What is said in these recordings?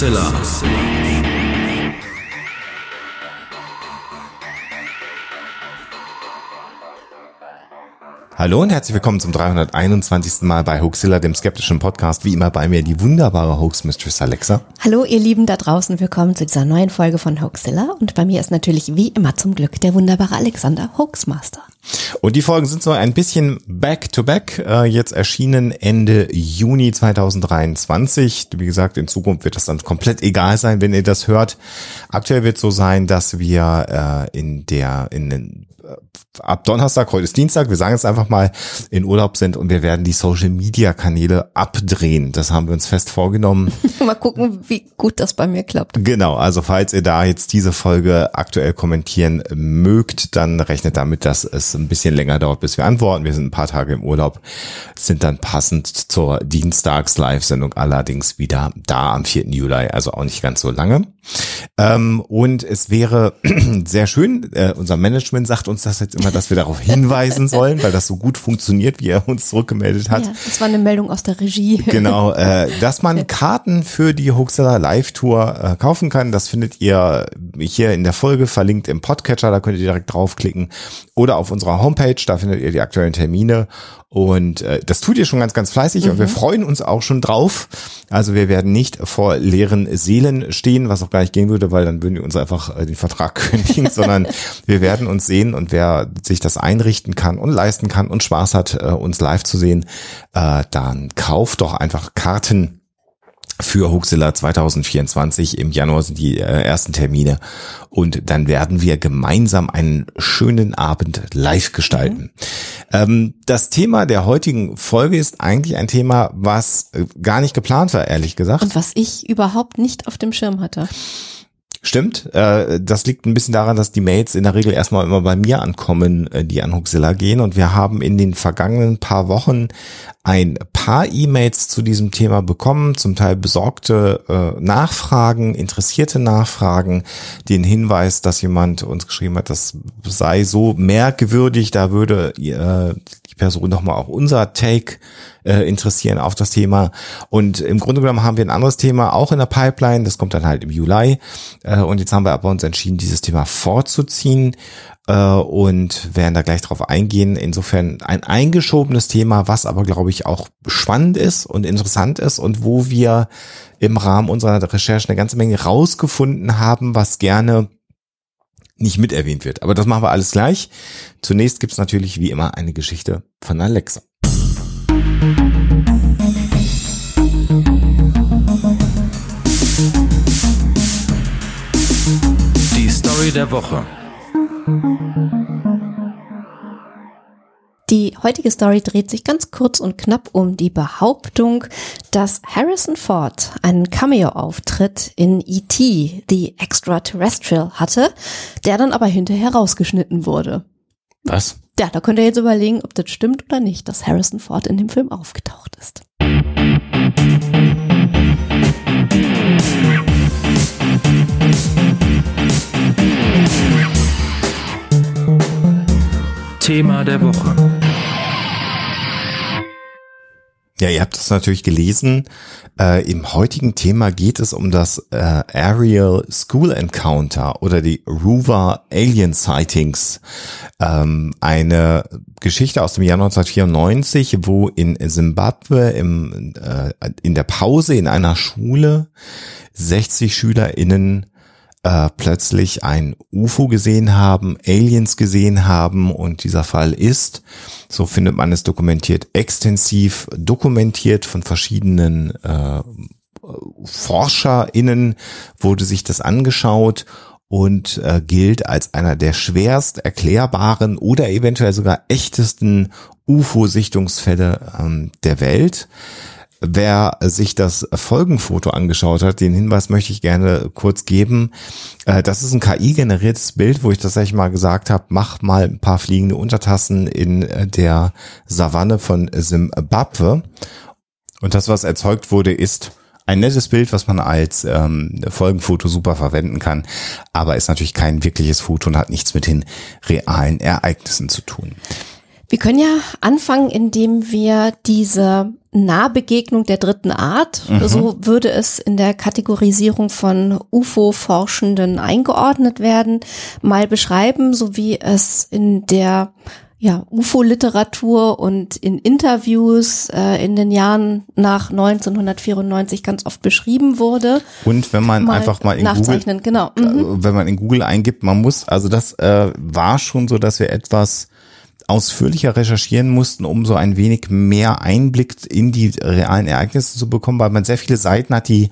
Hoaxilla. Hallo und herzlich willkommen zum 321. Mal bei Hoaxilla, dem skeptischen Podcast. Wie immer bei mir die wunderbare Hoax Mistress Alexa. Hallo ihr Lieben da draußen, willkommen zu dieser neuen Folge von Hoaxilla. Und bei mir ist natürlich wie immer zum Glück der wunderbare Alexander Hoaxmaster. Und die Folgen sind so ein bisschen back-to-back, -back, äh, jetzt erschienen Ende Juni 2023. Wie gesagt, in Zukunft wird das dann komplett egal sein, wenn ihr das hört. Aktuell wird so sein, dass wir äh, in der in den ab Donnerstag, heute ist Dienstag, wir sagen es einfach mal, in Urlaub sind und wir werden die Social Media Kanäle abdrehen. Das haben wir uns fest vorgenommen. mal gucken, wie gut das bei mir klappt. Genau, also falls ihr da jetzt diese Folge aktuell kommentieren mögt, dann rechnet damit, dass es ein bisschen länger dauert, bis wir antworten. Wir sind ein paar Tage im Urlaub, sind dann passend zur Dienstags-Live-Sendung allerdings wieder da am 4. Juli, also auch nicht ganz so lange. Ähm, und es wäre sehr schön, äh, unser Management sagt uns das jetzt immer, dass wir darauf hinweisen sollen, weil das so gut funktioniert, wie er uns zurückgemeldet hat. Ja, das war eine Meldung aus der Regie. Genau, äh, dass man Karten für die Hoaxilla Live Tour äh, kaufen kann. Das findet ihr hier in der Folge verlinkt im Podcatcher, da könnt ihr direkt draufklicken oder auf unserer Homepage, da findet ihr die aktuellen Termine und äh, das tut ihr schon ganz, ganz fleißig mhm. und wir mhm. freuen uns auch schon drauf. Also wir werden nicht vor leeren Seelen stehen, was auch gar nicht gehen würde, weil dann würden wir uns einfach äh, den Vertrag kündigen, sondern wir werden uns sehen und wer sich das einrichten kann und leisten kann und Spaß hat, äh, uns live zu sehen, äh, dann kauft doch einfach Karten für Huxilla 2024. Im Januar sind die äh, ersten Termine und dann werden wir gemeinsam einen schönen Abend live gestalten. Mhm. Das Thema der heutigen Folge ist eigentlich ein Thema, was äh, gar nicht geplant war, ehrlich gesagt. Und was ich überhaupt nicht auf dem Schirm hatte. Stimmt. Äh, das liegt ein bisschen daran, dass die Mails in der Regel erstmal immer bei mir ankommen, äh, die an Huxilla gehen. Und wir haben in den vergangenen paar Wochen ein paar E-Mails zu diesem Thema bekommen, zum Teil besorgte äh, Nachfragen, interessierte Nachfragen, den Hinweis, dass jemand uns geschrieben hat, das sei so merkwürdig, da würde äh, Person nochmal auch unser Take äh, interessieren auf das Thema. Und im Grunde genommen haben wir ein anderes Thema auch in der Pipeline, das kommt dann halt im Juli. Äh, und jetzt haben wir aber uns entschieden, dieses Thema vorzuziehen äh, und werden da gleich drauf eingehen. Insofern ein eingeschobenes Thema, was aber, glaube ich, auch spannend ist und interessant ist und wo wir im Rahmen unserer Recherche eine ganze Menge rausgefunden haben, was gerne nicht mit erwähnt wird. Aber das machen wir alles gleich. Zunächst gibt's natürlich wie immer eine Geschichte von Alexa. Die Story der Woche. Die heutige Story dreht sich ganz kurz und knapp um die Behauptung, dass Harrison Ford einen Cameo-Auftritt in E.T., The Extraterrestrial, hatte, der dann aber hinterher rausgeschnitten wurde. Was? Ja, da könnt ihr jetzt überlegen, ob das stimmt oder nicht, dass Harrison Ford in dem Film aufgetaucht ist. Thema der Woche. Ja, ihr habt das natürlich gelesen. Äh, Im heutigen Thema geht es um das äh, Aerial School Encounter oder die Ruva Alien Sightings. Ähm, eine Geschichte aus dem Jahr 1994, wo in Simbabwe im, äh, in der Pause in einer Schule 60 SchülerInnen äh, plötzlich ein UFO gesehen haben, Aliens gesehen haben und dieser Fall ist, so findet man es dokumentiert, extensiv dokumentiert von verschiedenen äh, ForscherInnen wurde sich das angeschaut und äh, gilt als einer der schwerst erklärbaren oder eventuell sogar echtesten UFO-Sichtungsfälle ähm, der Welt. Wer sich das Folgenfoto angeschaut hat, den Hinweis möchte ich gerne kurz geben. Äh, das ist ein KI-generiertes Bild, wo ich tatsächlich mal gesagt habe, mach mal ein paar fliegende Untertassen in äh, der Savanne von Zimbabwe. Und das, was erzeugt wurde, ist ein nettes Bild, was man als ähm, Folgenfoto super verwenden kann, aber ist natürlich kein wirkliches Foto und hat nichts mit den realen Ereignissen zu tun. Wir können ja anfangen, indem wir diese Nahbegegnung der dritten Art. Mhm. So würde es in der Kategorisierung von UFO-Forschenden eingeordnet werden, mal beschreiben, so wie es in der ja, UFO-Literatur und in Interviews äh, in den Jahren nach 1994 ganz oft beschrieben wurde. Und wenn man einfach mal in Google, genau. Mhm. äh, wenn man in Google eingibt, man muss, also das äh, war schon so, dass wir etwas ausführlicher recherchieren mussten, um so ein wenig mehr Einblick in die realen Ereignisse zu bekommen, weil man sehr viele Seiten hat, die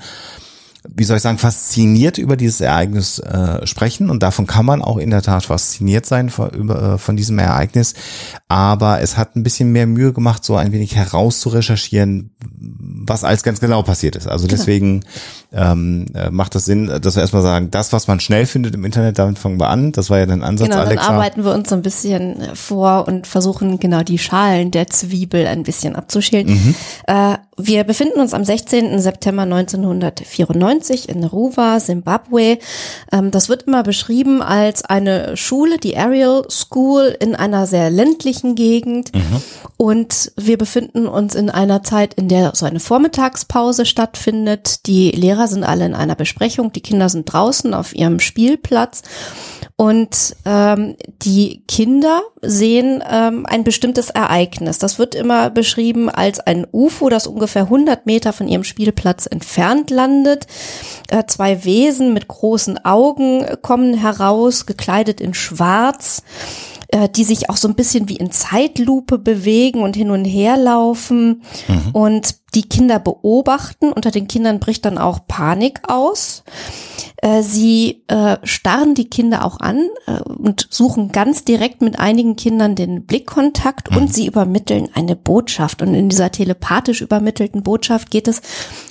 wie soll ich sagen, fasziniert über dieses Ereignis äh, sprechen und davon kann man auch in der Tat fasziniert sein von, über, äh, von diesem Ereignis. Aber es hat ein bisschen mehr Mühe gemacht, so ein wenig herauszurecherchieren, was alles ganz genau passiert ist. Also deswegen ähm, äh, macht das Sinn, dass wir erstmal sagen, das, was man schnell findet im Internet, damit fangen wir an. Das war ja dein Ansatz, Genau, dann Alexa. arbeiten wir uns so ein bisschen vor und versuchen genau die Schalen der Zwiebel ein bisschen abzuschälen. Mhm. Äh, wir befinden uns am 16. September 1994 in Ruwa, Zimbabwe. Ähm, das wird immer beschrieben als eine Schule, die Ariel School in einer sehr ländlichen Gegend. Und wir befinden uns in einer Zeit, in der so eine Vormittagspause stattfindet. Die Lehrer sind alle in einer Besprechung, die Kinder sind draußen auf ihrem Spielplatz. Und ähm, die Kinder sehen ähm, ein bestimmtes Ereignis. Das wird immer beschrieben als ein UFO, das ungefähr 100 Meter von ihrem Spielplatz entfernt landet. Äh, zwei Wesen mit großen Augen kommen heraus, gekleidet in Schwarz äh, die sich auch so ein bisschen wie in Zeitlupe bewegen und hin und her laufen und die Kinder beobachten. Unter den Kindern bricht dann auch Panik aus. Äh, Sie äh, starren die Kinder auch an und suchen ganz direkt mit einigen Kindern den Blickkontakt und sie übermitteln eine Botschaft. Und in dieser telepathisch übermittelten Botschaft geht es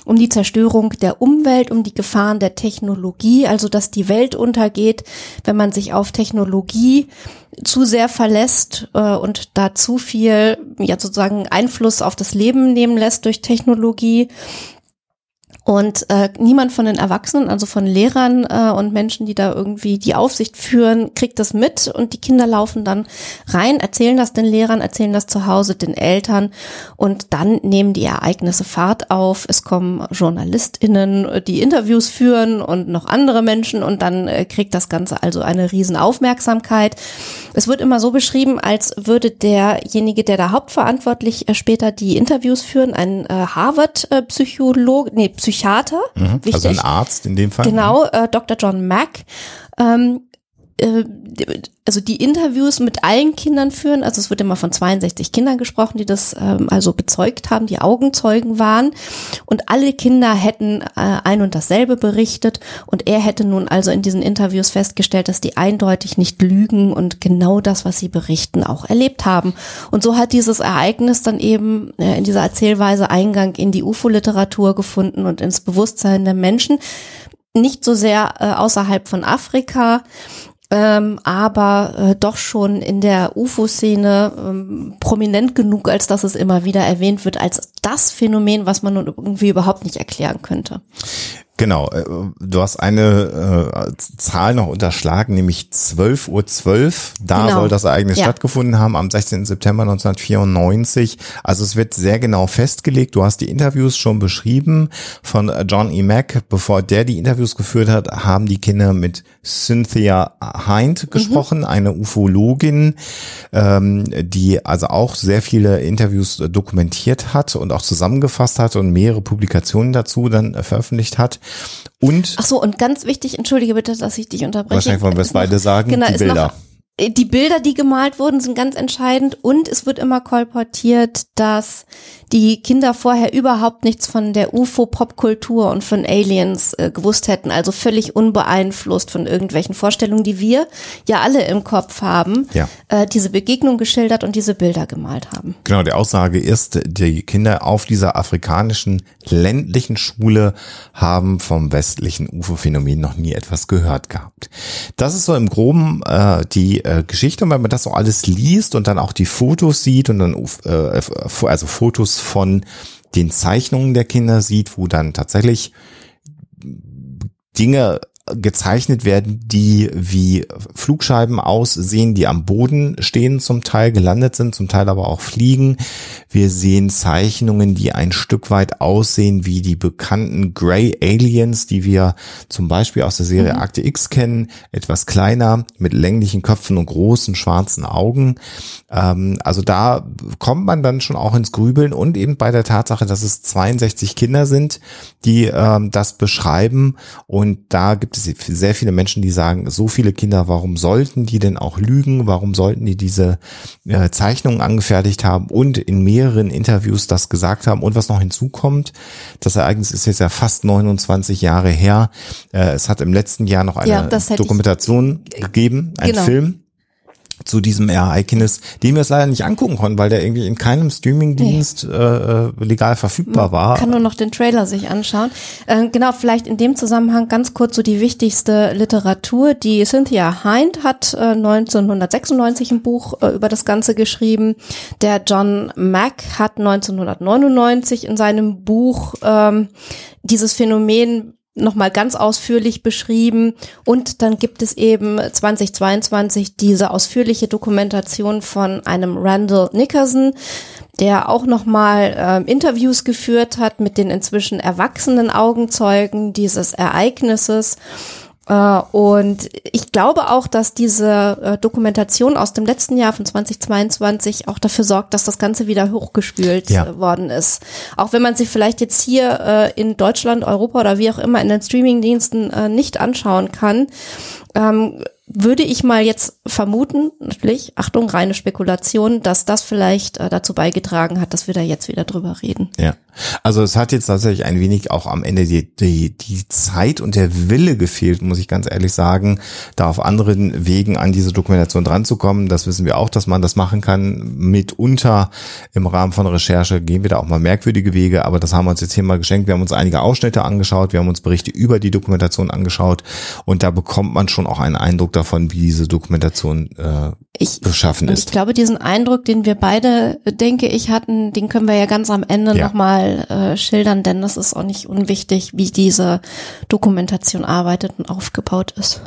um die Zerstörung der Umwelt, um die Gefahren der Technologie, also dass die Welt untergeht, wenn man sich auf Technologie zu sehr verlässt äh, und da zu viel ja sozusagen Einfluss auf das Leben nehmen lässt durch Technologie. Und äh, niemand von den Erwachsenen, also von Lehrern äh, und Menschen, die da irgendwie die Aufsicht führen, kriegt das mit und die Kinder laufen dann rein, erzählen das den Lehrern, erzählen das zu Hause den Eltern und dann nehmen die Ereignisse Fahrt auf. Es kommen JournalistInnen, die Interviews führen und noch andere Menschen und dann äh, kriegt das Ganze also eine riesen Aufmerksamkeit. Es wird immer so beschrieben, als würde derjenige, der da hauptverantwortlich äh, später die Interviews führen, ein äh, Harvard-Psychologe, nee, Psychiater, Mhm. Also ein Arzt in dem Fall. Genau, äh, Dr. John Mack. Ähm, äh, also die Interviews mit allen Kindern führen, also es wird immer von 62 Kindern gesprochen, die das ähm, also bezeugt haben, die Augenzeugen waren und alle Kinder hätten äh, ein und dasselbe berichtet und er hätte nun also in diesen Interviews festgestellt, dass die eindeutig nicht lügen und genau das, was sie berichten, auch erlebt haben. Und so hat dieses Ereignis dann eben äh, in dieser Erzählweise Eingang in die UFO-Literatur gefunden und ins Bewusstsein der Menschen. Nicht so sehr äh, außerhalb von Afrika, ähm, aber äh, doch schon in der UFO-Szene ähm, prominent genug, als dass es immer wieder erwähnt wird, als das Phänomen, was man nun irgendwie überhaupt nicht erklären könnte. Genau, äh, du hast eine äh, Zahl noch unterschlagen, nämlich 12.12 Uhr. 12. Da Genau. soll das Ereignis Ja. stattgefunden haben, am 16. September 1994. Also es wird sehr genau festgelegt. Du hast die Interviews schon beschrieben von John E. Mack. Bevor der die Interviews geführt hat, haben die Kinder mit Cynthia Hind gesprochen, eine Ufologin, ähm, die also auch sehr viele Interviews dokumentiert hat und auch zusammengefasst hat und mehrere Publikationen dazu dann veröffentlicht hat. Und Ach so, und ganz wichtig, entschuldige bitte, dass ich dich unterbreche. Wahrscheinlich wollen wir es beide sagen, genau, die Bilder. Noch, äh, die Bilder, die gemalt wurden, sind ganz entscheidend und es wird immer kolportiert, dass die Kinder vorher überhaupt nichts von der UFO-Popkultur und von Aliens äh, gewusst hätten, also völlig unbeeinflusst von irgendwelchen Vorstellungen, die wir ja alle im Kopf haben, Ja. äh, diese Begegnung geschildert und diese Bilder gemalt haben. Genau, die Aussage ist, die Kinder auf dieser afrikanischen ländlichen Schule haben vom westlichen UFO-Phänomen noch nie etwas gehört gehabt. Das ist so im Groben äh, die äh, Geschichte und wenn man das so alles liest und dann auch die Fotos sieht und dann äh, also Fotos von den Zeichnungen der Kinder sieht, wo dann tatsächlich Dinge gezeichnet werden, die wie Flugscheiben aussehen, die am Boden stehen, zum Teil gelandet sind, zum Teil aber auch fliegen. Wir sehen Zeichnungen, die ein Stück weit aussehen wie die bekannten Grey Aliens, die wir zum Beispiel aus der Serie mhm. Akte X kennen, etwas kleiner, mit länglichen Köpfen und großen schwarzen Augen. Ähm, also da kommt man dann schon auch ins Grübeln und eben bei der Tatsache, dass es 62 Kinder sind, die ähm, das beschreiben und da gibt es sehr viele Menschen, die sagen, so viele Kinder, warum sollten die denn auch lügen? Warum sollten die diese äh, Zeichnungen angefertigt haben und in mehreren Interviews das gesagt haben? Und was noch hinzukommt, das Ereignis ist jetzt ja fast 29 Jahre her. Äh, es hat im letzten Jahr noch eine ja, Dokumentation gegeben, ein genau. Film zu diesem Ereignis, den wir es leider nicht angucken konnten, weil der irgendwie in keinem Streamingdienst nee. äh, legal verfügbar war. Man kann nur noch den Trailer sich anschauen. Äh, genau, vielleicht in dem Zusammenhang ganz kurz so die wichtigste Literatur. Die Cynthia Hind hat äh, 1996 ein Buch äh, über das Ganze geschrieben. Der John Mack hat 1999 in seinem Buch ähm, dieses Phänomen nochmal ganz ausführlich beschrieben. Und dann gibt es eben 2022 diese ausführliche Dokumentation von einem Randall Nickerson, der auch nochmal äh, Interviews geführt hat mit den inzwischen erwachsenen Augenzeugen dieses Ereignisses und ich glaube auch, dass diese äh, Dokumentation aus dem letzten Jahr von 2022 auch dafür sorgt, dass das Ganze wieder hochgespült ja. Äh, worden ist. Auch wenn man sich vielleicht jetzt hier in Deutschland, Europa oder wie auch immer in den Streamingdiensten nicht anschauen kann, ähm, würde ich mal jetzt vermuten, natürlich, Achtung, reine Spekulation, dass das vielleicht äh, dazu beigetragen hat, dass wir da jetzt wieder drüber reden. Ja, also es hat jetzt tatsächlich ein wenig auch am Ende die, die, die Zeit und der Wille gefehlt, muss ich ganz ehrlich sagen, da auf anderen Wegen an diese Dokumentation dranzukommen. Das wissen wir auch, dass man das machen kann. Mitunter im Rahmen von Recherche gehen wir da auch mal merkwürdige Wege, aber das haben wir uns jetzt hier mal geschenkt. Wir haben uns einige Ausschnitte angeschaut, wir haben uns Berichte über die Dokumentation angeschaut und da bekommt man schon auch einen Eindruck davon, wie diese Dokumentation äh, ich, beschaffen ist. Ich glaube, diesen Eindruck, den wir beide, denke ich, hatten, den können wir ja ganz am Ende ja. nochmal äh, schildern, denn das ist auch nicht unwichtig, wie diese Dokumentation arbeitet und aufgebaut ist.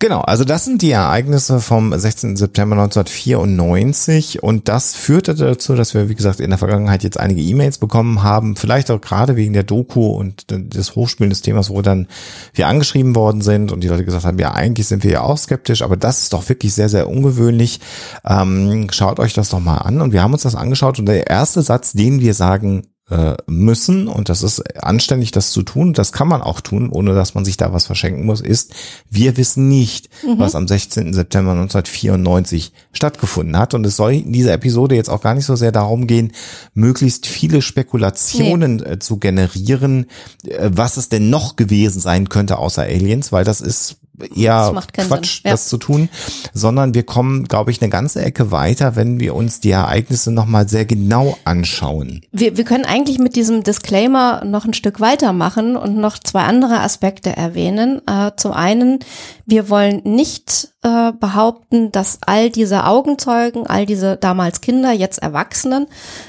Genau, also das sind die Ereignisse vom 16. September 1994 und das führte dazu, dass wir, wie gesagt, in der Vergangenheit jetzt einige E-Mails bekommen haben, vielleicht auch gerade wegen der Doku und des Hochspielen des Themas, wo dann wir angeschrieben worden sind und die Leute gesagt haben, ja, eigentlich sind wir ja auch skeptisch, aber das ist doch wirklich sehr, sehr ungewöhnlich. Ähm, schaut euch das doch mal an und wir haben uns das angeschaut und der erste Satz, den wir sagen äh, müssen und das ist anständig, das zu tun. Das kann man auch tun, ohne dass man sich da was verschenken muss. Ist, wir wissen nicht, mhm. was am 16. September 1994 stattgefunden hat. Und es soll in dieser Episode jetzt auch gar nicht so sehr darum gehen, möglichst viele Spekulationen nee. Äh, zu generieren, äh, was es denn noch gewesen sein könnte außer Aliens, weil das ist eher Quatsch, ja. das zu tun, sondern wir kommen, glaube ich, eine ganze Ecke weiter, wenn wir uns die Ereignisse nochmal sehr genau anschauen. Wir, wir können eigentlich mit diesem Disclaimer noch ein Stück weitermachen und noch zwei andere Aspekte erwähnen. Äh, zum einen, wir wollen nicht äh, behaupten, dass all diese Augenzeugen, all diese damals Kinder, jetzt Erwachsenen,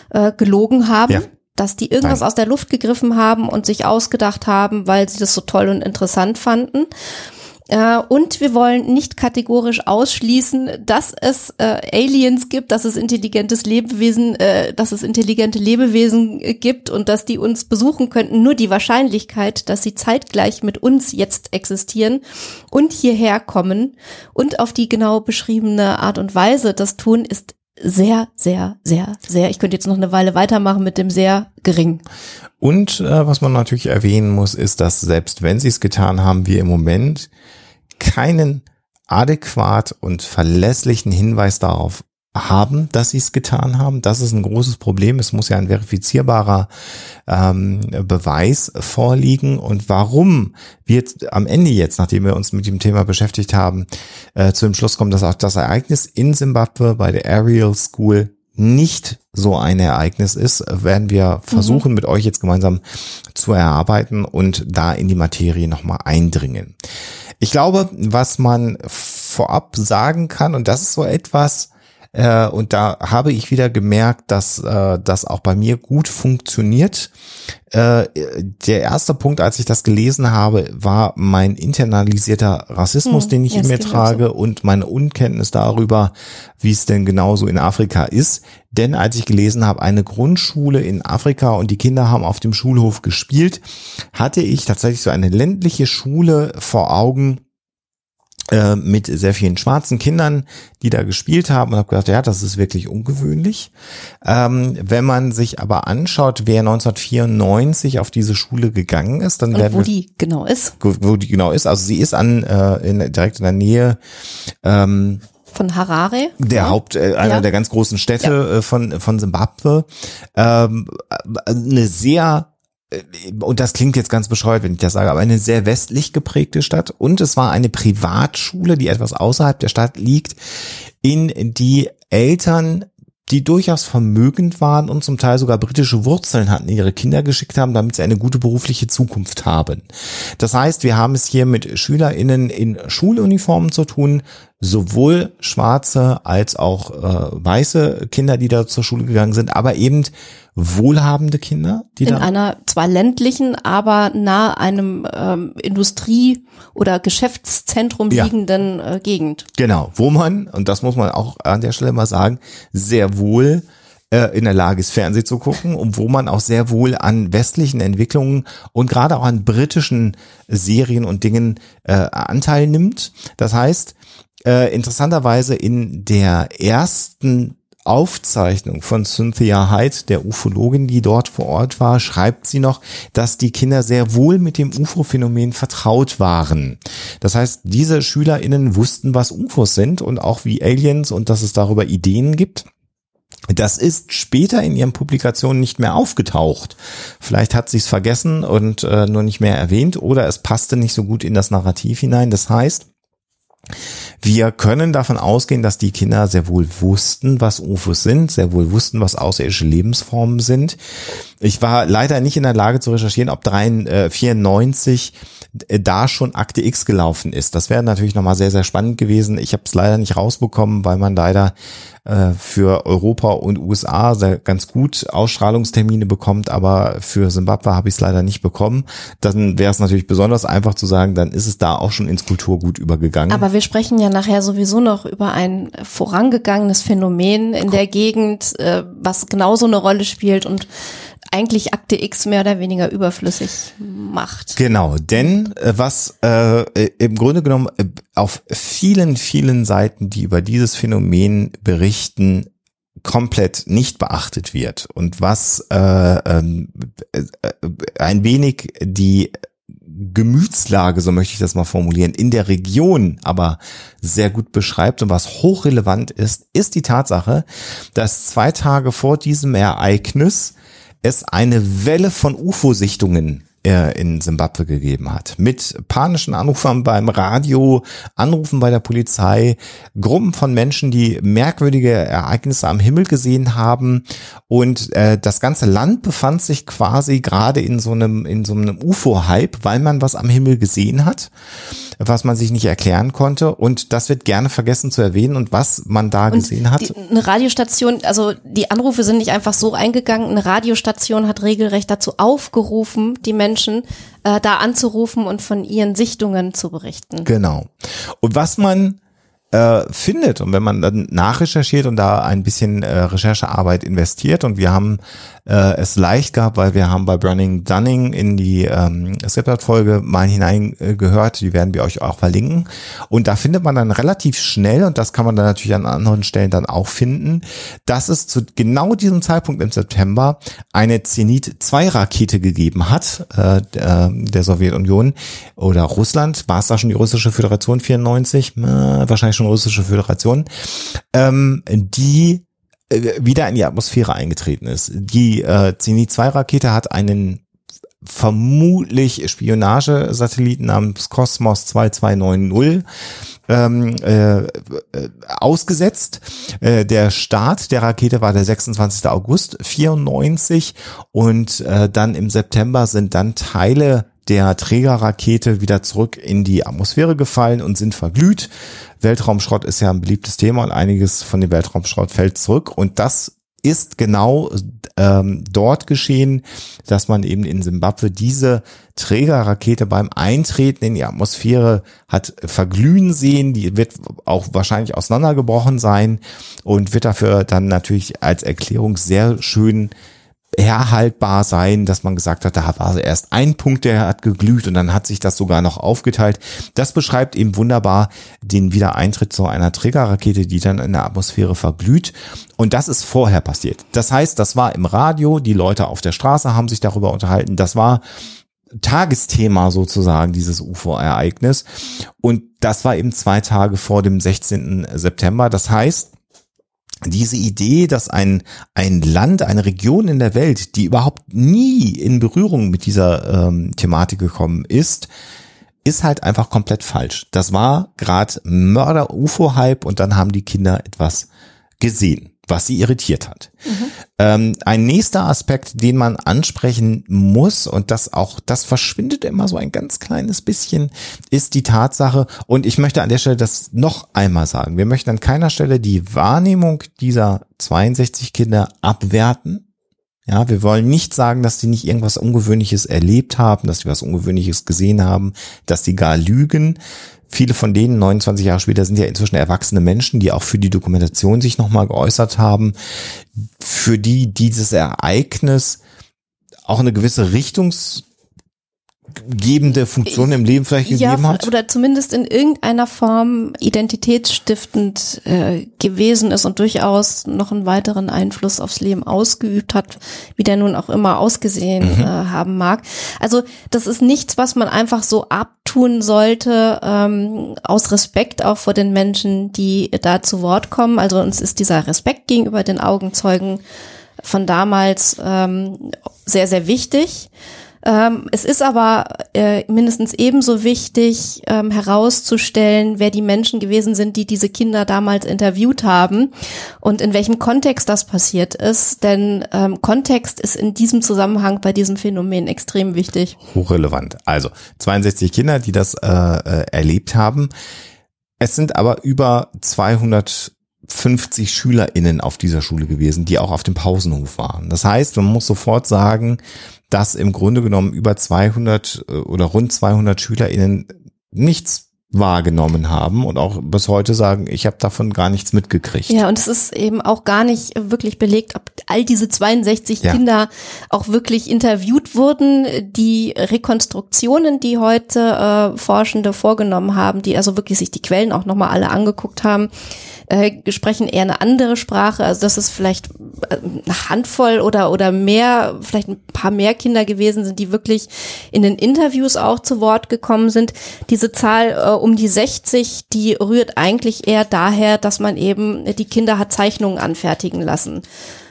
äh, gelogen haben. Ja dass die irgendwas Nein. aus der Luft gegriffen haben und sich ausgedacht haben, weil sie das so toll und interessant fanden. Äh, und wir wollen nicht kategorisch ausschließen, dass es äh, Aliens gibt, dass es intelligentes Lebewesen, äh, dass es intelligente Lebewesen gibt und dass die uns besuchen könnten. Nur die Wahrscheinlichkeit, dass sie zeitgleich mit uns jetzt existieren und hierher kommen und auf die genau beschriebene Art und Weise das tun, ist sehr, sehr, sehr, sehr, ich könnte jetzt noch eine Weile weitermachen mit dem sehr gering. Und äh, was man natürlich erwähnen muss, ist, dass selbst wenn sie es getan haben, wir im Moment keinen adäquat und verlässlichen Hinweis darauf haben, dass sie es getan haben. Das ist ein großes Problem. Es muss ja ein verifizierbarer ähm, Beweis vorliegen. Und warum wir am Ende jetzt, nachdem wir uns mit dem Thema beschäftigt haben, äh, zu dem Schluss kommen, dass auch das Ereignis in Simbabwe bei der Ariel School nicht so ein Ereignis ist, werden wir versuchen, mhm. mit euch jetzt gemeinsam zu erarbeiten und da in die Materie nochmal eindringen. Ich glaube, was man vorab sagen kann, und das ist so etwas, Äh, und da habe ich wieder gemerkt, dass äh, das auch bei mir gut funktioniert. Äh, der erste Punkt, als ich das gelesen habe, war mein internalisierter Rassismus, Hm, den ich in mir trage und meine Unkenntnis darüber, wie es denn genauso in Afrika ist. Denn als ich gelesen habe, eine Grundschule in Afrika und die Kinder haben auf dem Schulhof gespielt, hatte ich tatsächlich so eine ländliche Schule vor Augen, äh, mit sehr vielen schwarzen Kindern, die da gespielt haben und habe gedacht, ja, das ist wirklich ungewöhnlich. Ähm, wenn man sich aber anschaut, wer 1994 auf diese Schule gegangen ist, dann Und werden wo wir die genau ist. wo die genau ist. Also sie ist an äh, in, direkt in der Nähe ähm, Von Harare. der Ja. Haupt, äh, einer Ja. der ganz großen Städte äh, von von Simbabwe. Ähm, äh, eine sehr und das klingt jetzt ganz bescheuert, wenn ich das sage, aber eine sehr westlich geprägte Stadt. Und es war eine Privatschule, die etwas außerhalb der Stadt liegt, in die Eltern die durchaus vermögend waren und zum Teil sogar britische Wurzeln hatten, ihre Kinder geschickt haben, damit sie eine gute berufliche Zukunft haben. Das heißt, wir haben es hier mit SchülerInnen in Schuluniformen zu tun, sowohl schwarze als auch äh, weiße Kinder, die da zur Schule gegangen sind, aber eben wohlhabende Kinder, die In da einer zwar ländlichen, aber nahe einem ähm, Industrie- oder Geschäftszentrum Ja. liegenden äh, Gegend. Genau, wo man, und das muss man auch an der Stelle mal sagen, sehr wohl äh, in der Lage ist, Fernsehen zu gucken und wo man auch sehr wohl an westlichen Entwicklungen und gerade auch an britischen Serien und Dingen äh, Anteil nimmt. Das heißt, äh, interessanterweise in der ersten Aufzeichnung von Cynthia Hyde, der Ufologin, die dort vor Ort war, schreibt sie noch, dass die Kinder sehr wohl mit dem UFO-Phänomen vertraut waren. Das heißt, diese SchülerInnen wussten, was UFOs sind und auch wie Aliens und dass es darüber Ideen gibt. Das ist später in ihren Publikationen nicht mehr aufgetaucht. Vielleicht hat sie es vergessen und äh, nur nicht mehr erwähnt oder es passte nicht so gut in das Narrativ hinein. Das heißt, wir können davon ausgehen, dass die Kinder sehr wohl wussten, was UFOs sind, sehr wohl wussten, was außerirdische Lebensformen sind. Ich war leider nicht in der Lage zu recherchieren, ob 94 da schon Akte X gelaufen ist. Das wäre natürlich nochmal sehr, sehr spannend gewesen. Ich habe es leider nicht rausbekommen, weil man leider äh, für Europa und USA ganz gut Ausstrahlungstermine bekommt, aber für Simbabwe habe ich es leider nicht bekommen. Dann wäre es natürlich besonders einfach zu sagen, dann ist es da auch schon ins Kulturgut übergegangen. Aber wir sprechen ja nachher sowieso noch über ein vorangegangenes Phänomen in der Gegend, äh, was genauso eine Rolle spielt und eigentlich Akte X mehr oder weniger überflüssig macht. Genau, denn äh, was äh, äh, im Grunde genommen äh, auf vielen, vielen Seiten, die über dieses Phänomen berichten, komplett nicht beachtet wird und was äh, ähm, äh, ein wenig die Gemütslage, so möchte ich das mal formulieren, in der Region aber sehr gut beschreibt und was hochrelevant ist, ist die Tatsache, dass zwei Tage vor diesem Ereignis es eine Welle von UFO-Sichtungen äh, in Simbabwe gegeben hat. Mit panischen Anrufern beim Radio, Anrufen bei der Polizei, Gruppen von Menschen, die merkwürdige Ereignisse am Himmel gesehen haben. Und äh, das ganze Land befand sich quasi gerade in so einem, in so einem UFO-Hype, weil man was am Himmel gesehen hat, was man sich nicht erklären konnte. Und das wird gerne vergessen zu erwähnen. Und was man da gesehen hat. Die, eine Radiostation, also die Anrufe sind nicht einfach so eingegangen. Eine Radiostation hat regelrecht dazu aufgerufen, die Menschen äh, da anzurufen und von ihren Sichtungen zu berichten. Genau. Und was man äh, findet. Und wenn man dann nachrecherchiert und da ein bisschen äh, Recherchearbeit investiert und wir haben äh, es leicht gehabt, weil wir haben bei Burning Dunning in die ähm, Skeptat-Folge mal hineingehört, die werden wir euch auch verlinken. Und da findet man dann relativ schnell und das kann man dann natürlich an anderen Stellen dann auch finden, dass es zu genau diesem Zeitpunkt im September eine Zenit-2-Rakete gegeben hat, äh, der, der Sowjetunion oder Russland, war es da schon die russische Föderation 94, äh, wahrscheinlich schon russische Föderation, ähm, die äh, wieder in die Atmosphäre eingetreten ist. Die äh, Zenit-2-Rakete hat einen vermutlich Spionagesatelliten namens Cosmos 2290 ähm, äh, äh, ausgesetzt. Äh, der Start der Rakete war der 26. August 94 und äh, dann im September sind dann Teile der Trägerrakete wieder zurück in die Atmosphäre gefallen und sind verglüht. Weltraumschrott ist ja ein beliebtes Thema und einiges von dem Weltraumschrott fällt zurück. Und das ist genau ähm, dort geschehen, dass man eben in Simbabwe diese Trägerrakete beim Eintreten in die Atmosphäre hat verglühen sehen. Die wird auch wahrscheinlich auseinandergebrochen sein und wird dafür dann natürlich als Erklärung sehr schön herhaltbar sein, dass man gesagt hat, da war erst ein Punkt, der hat geglüht und dann hat sich das sogar noch aufgeteilt. Das beschreibt eben wunderbar den Wiedereintritt zu einer Trägerrakete, die dann in der Atmosphäre verglüht. Und das ist vorher passiert. Das heißt, das war im Radio, die Leute auf der Straße haben sich darüber unterhalten. Das war Tagesthema sozusagen, dieses UFO-Ereignis. Und das war eben zwei Tage vor dem 16. September. Das heißt, diese Idee, dass ein, ein Land, eine Region in der Welt, die überhaupt nie in Berührung mit dieser ähm, Thematik gekommen ist, ist halt einfach komplett falsch. Das war gerade Mörder-UFO-Hype und dann haben die Kinder etwas gesehen was sie irritiert hat. Mhm. Ähm, ein nächster Aspekt, den man ansprechen muss, und das auch, das verschwindet immer so ein ganz kleines bisschen, ist die Tatsache, und ich möchte an der Stelle das noch einmal sagen, wir möchten an keiner Stelle die Wahrnehmung dieser 62 Kinder abwerten. Ja, wir wollen nicht sagen, dass die nicht irgendwas Ungewöhnliches erlebt haben, dass die was Ungewöhnliches gesehen haben, dass die gar lügen, Viele von denen, 29 Jahre später, sind ja inzwischen erwachsene Menschen, die auch für die Dokumentation sich nochmal geäußert haben, für die dieses Ereignis auch eine gewisse Richtungs gebende Funktion im Leben vielleicht gegeben ja, hat? Oder zumindest in irgendeiner Form identitätsstiftend äh, gewesen ist und durchaus noch einen weiteren Einfluss aufs Leben ausgeübt hat, wie der nun auch immer ausgesehen mhm. äh, haben mag. Also das ist nichts, was man einfach so abtun sollte, ähm, aus Respekt auch vor den Menschen, die da zu Wort kommen. Also uns ist dieser Respekt gegenüber den Augenzeugen von damals ähm, sehr, sehr wichtig. Ähm, es ist aber äh, mindestens ebenso wichtig ähm, herauszustellen, wer die Menschen gewesen sind, die diese Kinder damals interviewt haben und in welchem Kontext das passiert ist. Denn ähm, Kontext ist in diesem Zusammenhang bei diesem Phänomen extrem wichtig. Hochrelevant. Also 62 Kinder, die das äh, äh, erlebt haben. Es sind aber über 200 50 SchülerInnen auf dieser Schule gewesen, die auch auf dem Pausenhof waren. Das heißt, man muss sofort sagen, dass im Grunde genommen über 200 äh, oder rund 200 SchülerInnen nichts wahrgenommen haben und auch bis heute sagen, ich habe davon gar nichts mitgekriegt. Ja, und es ist eben auch gar nicht wirklich belegt, ob all diese 62 ja. Kinder auch wirklich interviewt wurden. Die Rekonstruktionen, die heute äh, Forschende vorgenommen haben, die also wirklich sich die Quellen auch nochmal alle angeguckt haben, äh, sprechen eher eine andere Sprache. Also das ist vielleicht äh, eine Handvoll oder, oder mehr, vielleicht ein paar mehr Kinder gewesen sind, die wirklich in den Interviews auch zu Wort gekommen sind. Diese Zahl äh, um die 60, die rührt eigentlich eher daher, dass man eben die Kinder hat Zeichnungen anfertigen lassen.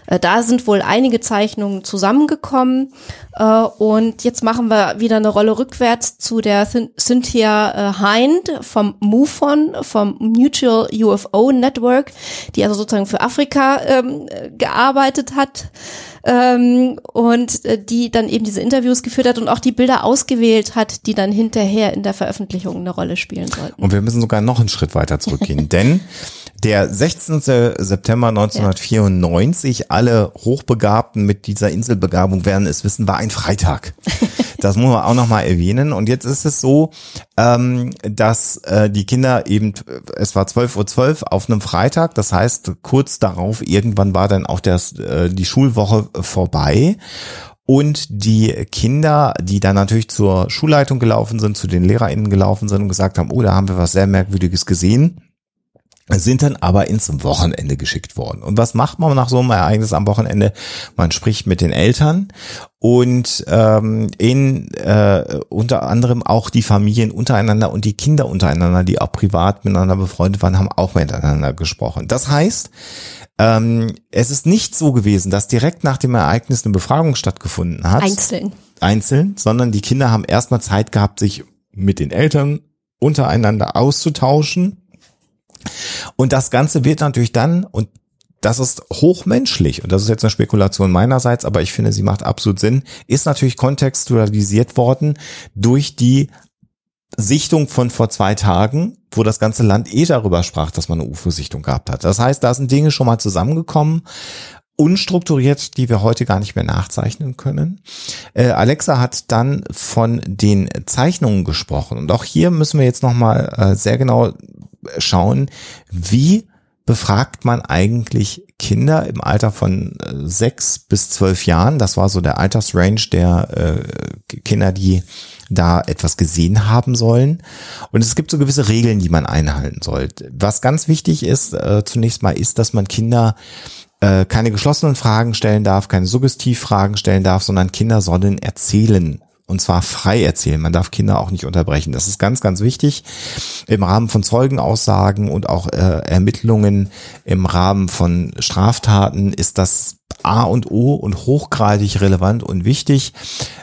Äh, da sind wohl einige Zeichnungen zusammengekommen. Äh, und jetzt machen wir wieder eine Rolle rückwärts zu der Cynthia äh, Hind vom MUFON, vom Mutual UFO Network, die also sozusagen für Afrika ähm, gearbeitet hat ähm, und die dann eben diese Interviews geführt hat und auch die Bilder ausgewählt hat, die dann hinterher in der Veröffentlichung eine Rolle spielen sollten. Und wir müssen sogar noch einen Schritt weiter zurückgehen, denn der 16. September 1994, ja. alle Hochbegabten mit dieser Inselbegabung werden es wissen, war ein Freitag. Das muss man auch nochmal erwähnen. Und jetzt ist es so, ähm, dass äh, die Kinder eben, es war 12.12 Uhr auf einem Freitag, das heißt, kurz darauf, irgendwann war dann auch das, äh, die Schulwoche vorbei. Und die Kinder, die dann natürlich zur Schulleitung gelaufen sind, zu den LehrerInnen gelaufen sind und gesagt haben, oh, da haben wir was sehr Merkwürdiges gesehen, sind dann aber ins Wochenende geschickt worden. Und was macht man nach so einem Ereignis am Wochenende? Man spricht mit den Eltern und ähm, in äh, unter anderem auch die Familien untereinander und die Kinder untereinander, die auch privat miteinander befreundet waren, haben auch miteinander gesprochen. Das heißt, ähm, es ist nicht so gewesen, dass direkt nach dem Ereignis eine Befragung stattgefunden hat. Einzeln. Einzeln, sondern die Kinder haben erstmal Zeit gehabt, sich mit den Eltern untereinander auszutauschen und das Ganze wird natürlich dann, und das ist hochmenschlich und das ist jetzt eine Spekulation meinerseits, aber ich finde, sie macht absolut Sinn, ist natürlich kontextualisiert worden durch die Sichtung von vor zwei Tagen, wo das ganze Land eh darüber sprach, dass man eine UFO-Sichtung gehabt hat. Das heißt, da sind Dinge schon mal zusammengekommen, unstrukturiert, die wir heute gar nicht mehr nachzeichnen können. Äh, Alexa hat dann von den Zeichnungen gesprochen und auch hier müssen wir jetzt noch mal äh, sehr genau schauen, wie befragt man eigentlich Kinder im Alter von äh, sechs bis zwölf Jahren. Das war so der Altersrange der äh, Kinder, die da etwas gesehen haben sollen. Und es gibt so gewisse Regeln, die man einhalten sollte. Was ganz wichtig ist, äh, zunächst mal ist, dass man Kinder äh, keine geschlossenen Fragen stellen darf, keine Suggestivfragen stellen darf, sondern Kinder sollen erzählen und zwar frei erzählen. Man darf Kinder auch nicht unterbrechen. Das ist ganz, ganz wichtig. Im Rahmen von Zeugenaussagen und auch äh, Ermittlungen im Rahmen von Straftaten ist das A und O und hochgradig relevant und wichtig.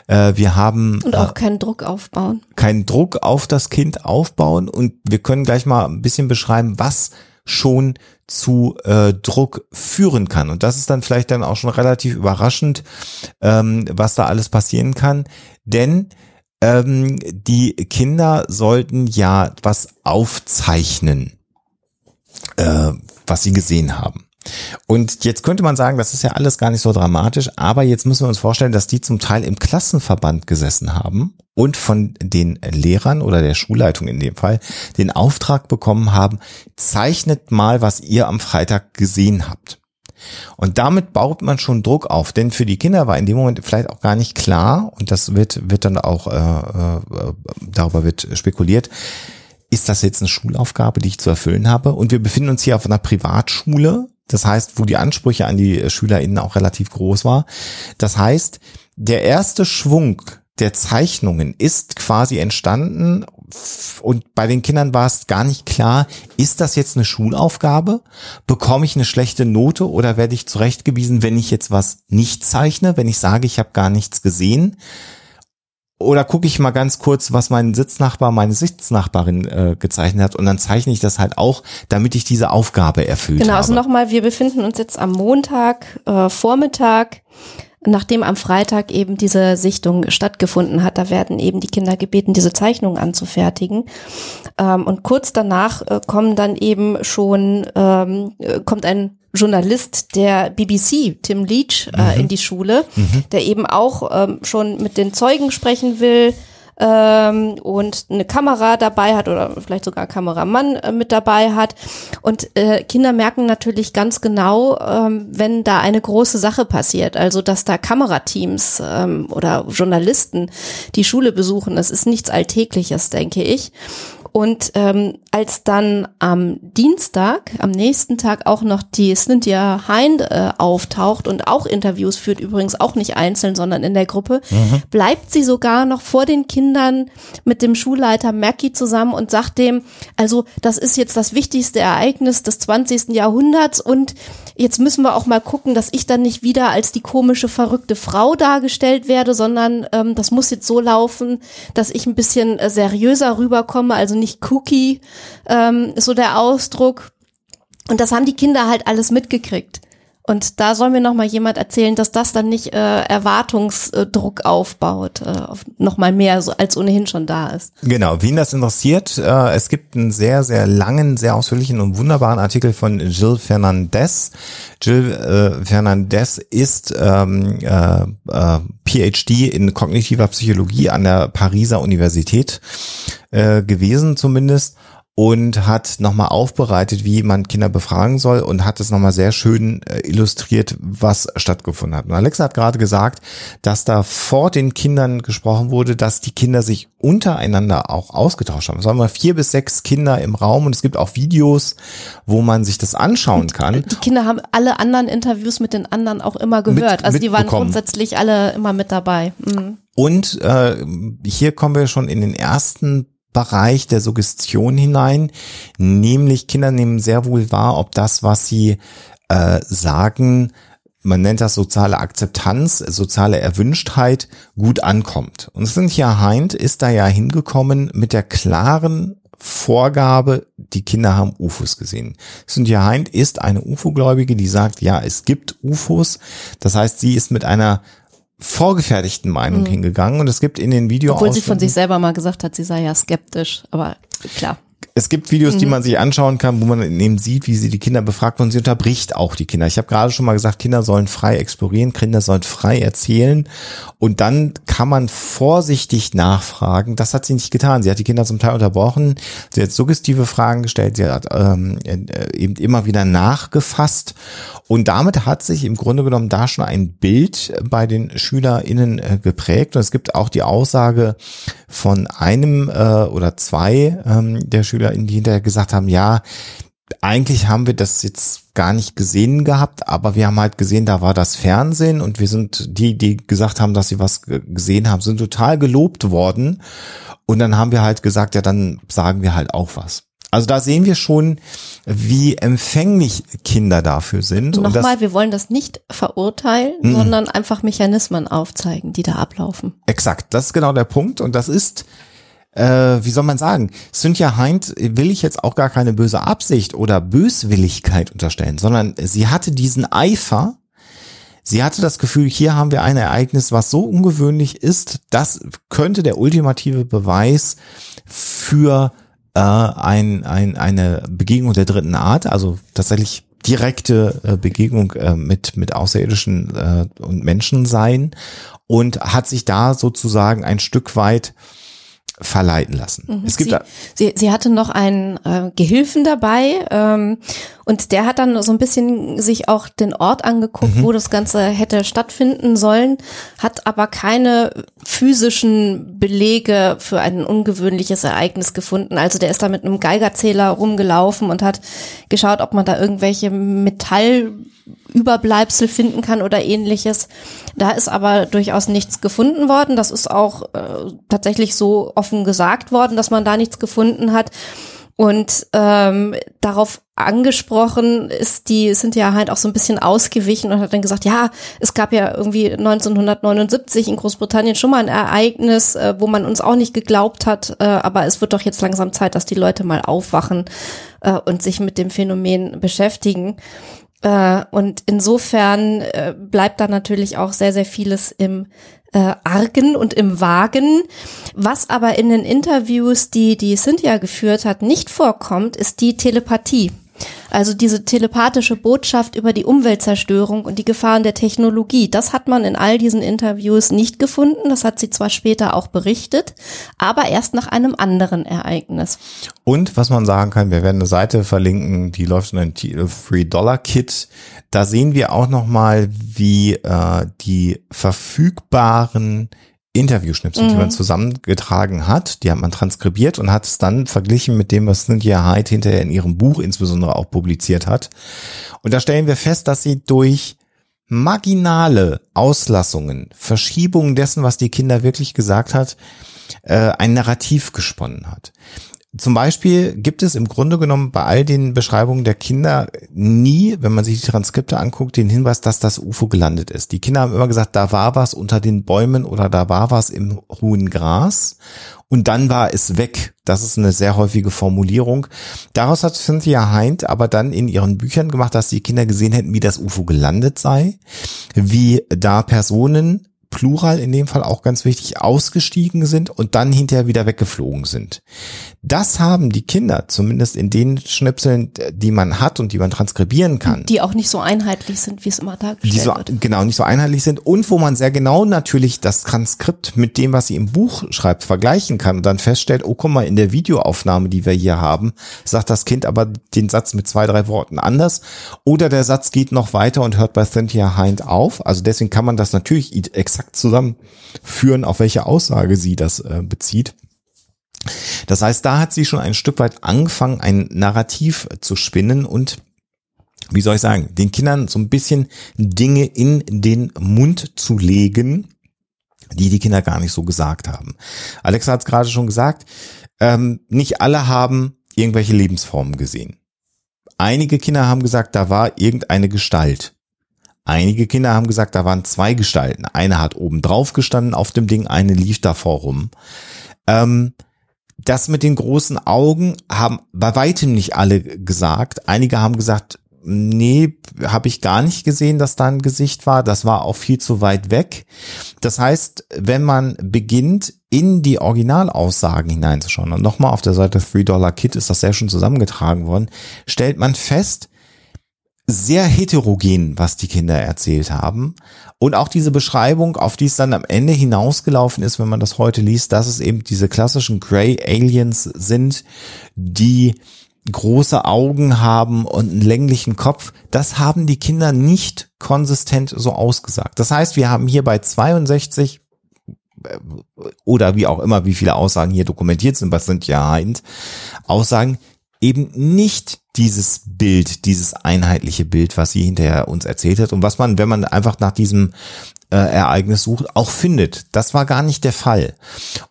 Äh, wir haben und auch äh, keinen Druck aufbauen. Keinen Druck auf das Kind aufbauen und wir können gleich mal ein bisschen beschreiben, was schon zu äh, Druck führen kann. Und das ist dann vielleicht dann auch schon relativ überraschend, ähm, was da alles passieren kann. Denn ähm, die Kinder sollten ja was aufzeichnen, äh, was sie gesehen haben. Und jetzt könnte man sagen, das ist ja alles gar nicht so dramatisch, aber jetzt müssen wir uns vorstellen, dass die zum Teil im Klassenverband gesessen haben und von den Lehrern oder der Schulleitung in dem Fall den Auftrag bekommen haben, zeichnet mal, was ihr am Freitag gesehen habt. Und damit baut man schon Druck auf, denn für die Kinder war in dem Moment vielleicht auch gar nicht klar, und das wird, wird dann auch, äh, äh, darüber wird spekuliert, ist das jetzt eine Schulaufgabe, die ich zu erfüllen habe? Und wir befinden uns hier auf einer Privatschule, das heißt, wo die Ansprüche an die SchülerInnen auch relativ groß war. Das heißt, der erste Schwung der Zeichnungen ist quasi entstanden und bei den Kindern war es gar nicht klar, ist das jetzt eine Schulaufgabe? Bekomme ich eine schlechte Note oder werde ich zurechtgewiesen, wenn ich jetzt was nicht zeichne, wenn ich sage, ich habe gar nichts gesehen? Oder gucke ich mal ganz kurz, was mein Sitznachbar, meine Sitznachbarin äh, gezeichnet hat und dann zeichne ich das halt auch, damit ich diese Aufgabe erfüllt genau, habe. Genau, also nochmal, wir befinden uns jetzt am Montag, äh, Vormittag, nachdem am Freitag eben diese Sichtung stattgefunden hat. Da werden eben die Kinder gebeten, diese Zeichnungen anzufertigen. Ähm, und kurz danach äh, kommen dann eben schon, ähm, äh, kommt ein Journalist der BBC, Tim Leach, äh, mhm. in die Schule, mhm. der eben auch ähm, schon mit den Zeugen sprechen will ähm, und eine Kamera dabei hat oder vielleicht sogar ein Kameramann äh, mit dabei hat. Und äh, Kinder merken natürlich ganz genau, ähm, wenn da eine große Sache passiert, also dass da Kamerateams ähm, oder Journalisten die Schule besuchen. Das ist nichts Alltägliches, denke ich. Und ähm, als dann am Dienstag, am nächsten Tag auch noch die Cynthia Hind äh, auftaucht und auch Interviews führt, übrigens auch nicht einzeln, sondern in der Gruppe, mhm. bleibt sie sogar noch vor den Kindern mit dem Schulleiter Mackie zusammen und sagt dem, also das ist jetzt das wichtigste Ereignis des 20. Jahrhunderts und jetzt müssen wir auch mal gucken, dass ich dann nicht wieder als die komische, verrückte Frau dargestellt werde, sondern ähm, das muss jetzt so laufen, dass ich ein bisschen äh, seriöser rüberkomme, also nicht Cookie, ähm, ist so der Ausdruck. Und das haben die Kinder halt alles mitgekriegt. Und da soll mir noch mal jemand erzählen, dass das dann nicht äh, Erwartungsdruck aufbaut, äh, auf noch mal mehr, so, als ohnehin schon da ist. Genau, wen das interessiert, äh, es gibt einen sehr, sehr langen, sehr ausführlichen und wunderbaren Artikel von Jill Fernandez. Jill äh, Fernandez ist ähm, äh, äh, PhD in kognitiver Psychologie an der Pariser Universität äh, gewesen zumindest und hat nochmal aufbereitet, wie man Kinder befragen soll und hat es nochmal sehr schön äh, illustriert, was stattgefunden hat. Und Alexa hat gerade gesagt, dass da vor den Kindern gesprochen wurde, dass die Kinder sich untereinander auch ausgetauscht haben. Es waren mal vier bis sechs Kinder im Raum und es gibt auch Videos, wo man sich das anschauen kann. Die Kinder haben alle anderen Interviews mit den anderen auch immer gehört. Mit, also die waren grundsätzlich alle immer mit dabei. Mhm. Und äh, hier kommen wir schon in den ersten Bereich der Suggestion hinein, nämlich Kinder nehmen sehr wohl wahr, ob das, was sie äh, sagen, man nennt das soziale Akzeptanz, soziale Erwünschtheit, gut ankommt. Und Cynthia Hind ist da ja hingekommen mit der klaren Vorgabe, die Kinder haben UFOs gesehen. Cynthia Hind ist eine UFO-Gläubige, die sagt, ja, es gibt UFOs. Das heißt, sie ist mit einer vorgefertigten Meinung mhm. hingegangen und es gibt in den Videos. Obwohl sie von sich selber mal gesagt hat, sie sei ja skeptisch, aber klar es gibt Videos, die mhm. man sich anschauen kann, wo man eben sieht, wie sie die Kinder befragt und sie unterbricht auch die Kinder. Ich habe gerade schon mal gesagt, Kinder sollen frei explorieren, Kinder sollen frei erzählen und dann kann man vorsichtig nachfragen. Das hat sie nicht getan. Sie hat die Kinder zum Teil unterbrochen, sie hat suggestive Fragen gestellt, sie hat ähm, äh, eben immer wieder nachgefasst und damit hat sich im Grunde genommen da schon ein Bild bei den SchülerInnen äh, geprägt und es gibt auch die Aussage von einem äh, oder zwei ähm, der Schüler SchülerInnen, die hinterher gesagt haben, ja, eigentlich haben wir das jetzt gar nicht gesehen gehabt, aber wir haben halt gesehen, da war das Fernsehen und wir sind die, die gesagt haben, dass sie was gesehen haben, sind total gelobt worden. Und dann haben wir halt gesagt, ja, dann sagen wir halt auch was. Also da sehen wir schon, wie empfänglich Kinder dafür sind. Nochmal, wir wollen das nicht verurteilen, mm. sondern einfach Mechanismen aufzeigen, die da ablaufen. Exakt, das ist genau der Punkt. Und das ist äh, wie soll man sagen, Cynthia Hind will ich jetzt auch gar keine böse Absicht oder Böswilligkeit unterstellen, sondern sie hatte diesen Eifer, Sie hatte das Gefühl, hier haben wir ein Ereignis, was so ungewöhnlich ist, das könnte der ultimative Beweis für äh, ein, ein, eine Begegnung der dritten Art, also tatsächlich direkte äh, Begegnung äh, mit, mit Außerirdischen äh, und Menschen sein und hat sich da sozusagen ein Stück weit verleiten lassen. Mhm. Es gibt sie, sie, sie hatte noch einen äh, Gehilfen dabei ähm, und der hat dann so ein bisschen sich auch den Ort angeguckt, mhm. wo das Ganze hätte stattfinden sollen, hat aber keine physischen Belege für ein ungewöhnliches Ereignis gefunden. Also der ist da mit einem Geigerzähler rumgelaufen und hat geschaut, ob man da irgendwelche Metall Überbleibsel finden kann oder ähnliches. Da ist aber durchaus nichts gefunden worden. Das ist auch äh, tatsächlich so offen gesagt worden, dass man da nichts gefunden hat. Und ähm, darauf angesprochen ist die sind ja halt auch so ein bisschen ausgewichen und hat dann gesagt, ja, es gab ja irgendwie 1979 in Großbritannien schon mal ein Ereignis, äh, wo man uns auch nicht geglaubt hat, äh, aber es wird doch jetzt langsam Zeit, dass die Leute mal aufwachen äh, und sich mit dem Phänomen beschäftigen. Äh, und insofern äh, bleibt da natürlich auch sehr, sehr vieles im äh, Argen und im Wagen. Was aber in den Interviews, die die Cynthia geführt hat, nicht vorkommt, ist die Telepathie. Also diese telepathische Botschaft über die Umweltzerstörung und die Gefahren der Technologie, das hat man in all diesen Interviews nicht gefunden. Das hat sie zwar später auch berichtet, aber erst nach einem anderen Ereignis. Und was man sagen kann, wir werden eine Seite verlinken, die läuft in ein Free-Dollar-Kit. Da sehen wir auch nochmal, wie äh, die verfügbaren Interviewschnipsel, mhm. die man mhm. zusammengetragen hat, die hat man transkribiert und hat es dann verglichen mit dem, was Cynthia Hyde hinterher in ihrem Buch insbesondere auch publiziert hat. Und da stellen wir fest, dass sie durch marginale Auslassungen, Verschiebungen dessen, was die Kinder wirklich gesagt hat, äh, ein Narrativ gesponnen hat. Zum Beispiel gibt es im Grunde genommen bei all den Beschreibungen der Kinder nie, wenn man sich die Transkripte anguckt, den Hinweis, dass das UFO gelandet ist. Die Kinder haben immer gesagt, da war was unter den Bäumen oder da war was im hohen Gras und dann war es weg. Das ist eine sehr häufige Formulierung. Daraus hat Cynthia Hind aber dann in ihren Büchern gemacht, dass die Kinder gesehen hätten, wie das UFO gelandet sei, wie da Personen Plural in dem Fall auch ganz wichtig, ausgestiegen sind und dann hinterher wieder weggeflogen sind. Das haben die Kinder, zumindest in den Schnipseln, die man hat und die man transkribieren kann. Die auch nicht so einheitlich sind, wie es immer dargestellt die so, wird. Genau, nicht so einheitlich sind und wo man sehr genau natürlich das Transkript mit dem, was sie im Buch schreibt, vergleichen kann und dann feststellt, oh guck mal, in der Videoaufnahme, die wir hier haben, sagt das Kind aber den Satz mit zwei, drei Worten anders oder der Satz geht noch weiter und hört bei Cynthia Hind auf. Also deswegen kann man das natürlich exakt exakt zusammenführen, auf welche Aussage sie das äh, bezieht. Das heißt, da hat sie schon ein Stück weit angefangen, ein Narrativ zu spinnen und wie soll ich sagen, den Kindern so ein bisschen Dinge in den Mund zu legen, die die Kinder gar nicht so gesagt haben. Alexa hat es gerade schon gesagt, ähm, nicht alle haben irgendwelche Lebensformen gesehen. Einige Kinder haben gesagt, da war irgendeine Gestalt. Einige Kinder haben gesagt, da waren zwei Gestalten. Eine hat oben drauf gestanden auf dem Ding, eine lief davor rum. Ähm, Das mit den großen Augen haben bei weitem nicht alle gesagt. Einige haben gesagt, nee, habe ich gar nicht gesehen, dass da ein Gesicht war. Das war auch viel zu weit weg. Das heißt, wenn man beginnt, in die Originalaussagen hineinzuschauen, und nochmal auf der Seite Three Dollar Kit ist das sehr schon zusammengetragen worden, stellt man fest, sehr heterogen, was die Kinder erzählt haben. Und auch diese Beschreibung, auf die es dann am Ende hinausgelaufen ist, wenn man das heute liest, dass es eben diese klassischen Grey Aliens sind, die große Augen haben und einen länglichen Kopf, das haben die Kinder nicht konsistent so ausgesagt. Das heißt, wir haben hier bei 62 äh, oder wie auch immer, wie viele Aussagen hier dokumentiert sind, was sind ja Aussagen, eben nicht dieses Bild, dieses einheitliche Bild, was sie hinterher uns erzählt hat. Und was man, wenn man einfach nach diesem äh, Ereignis sucht, auch findet. Das war gar nicht der Fall.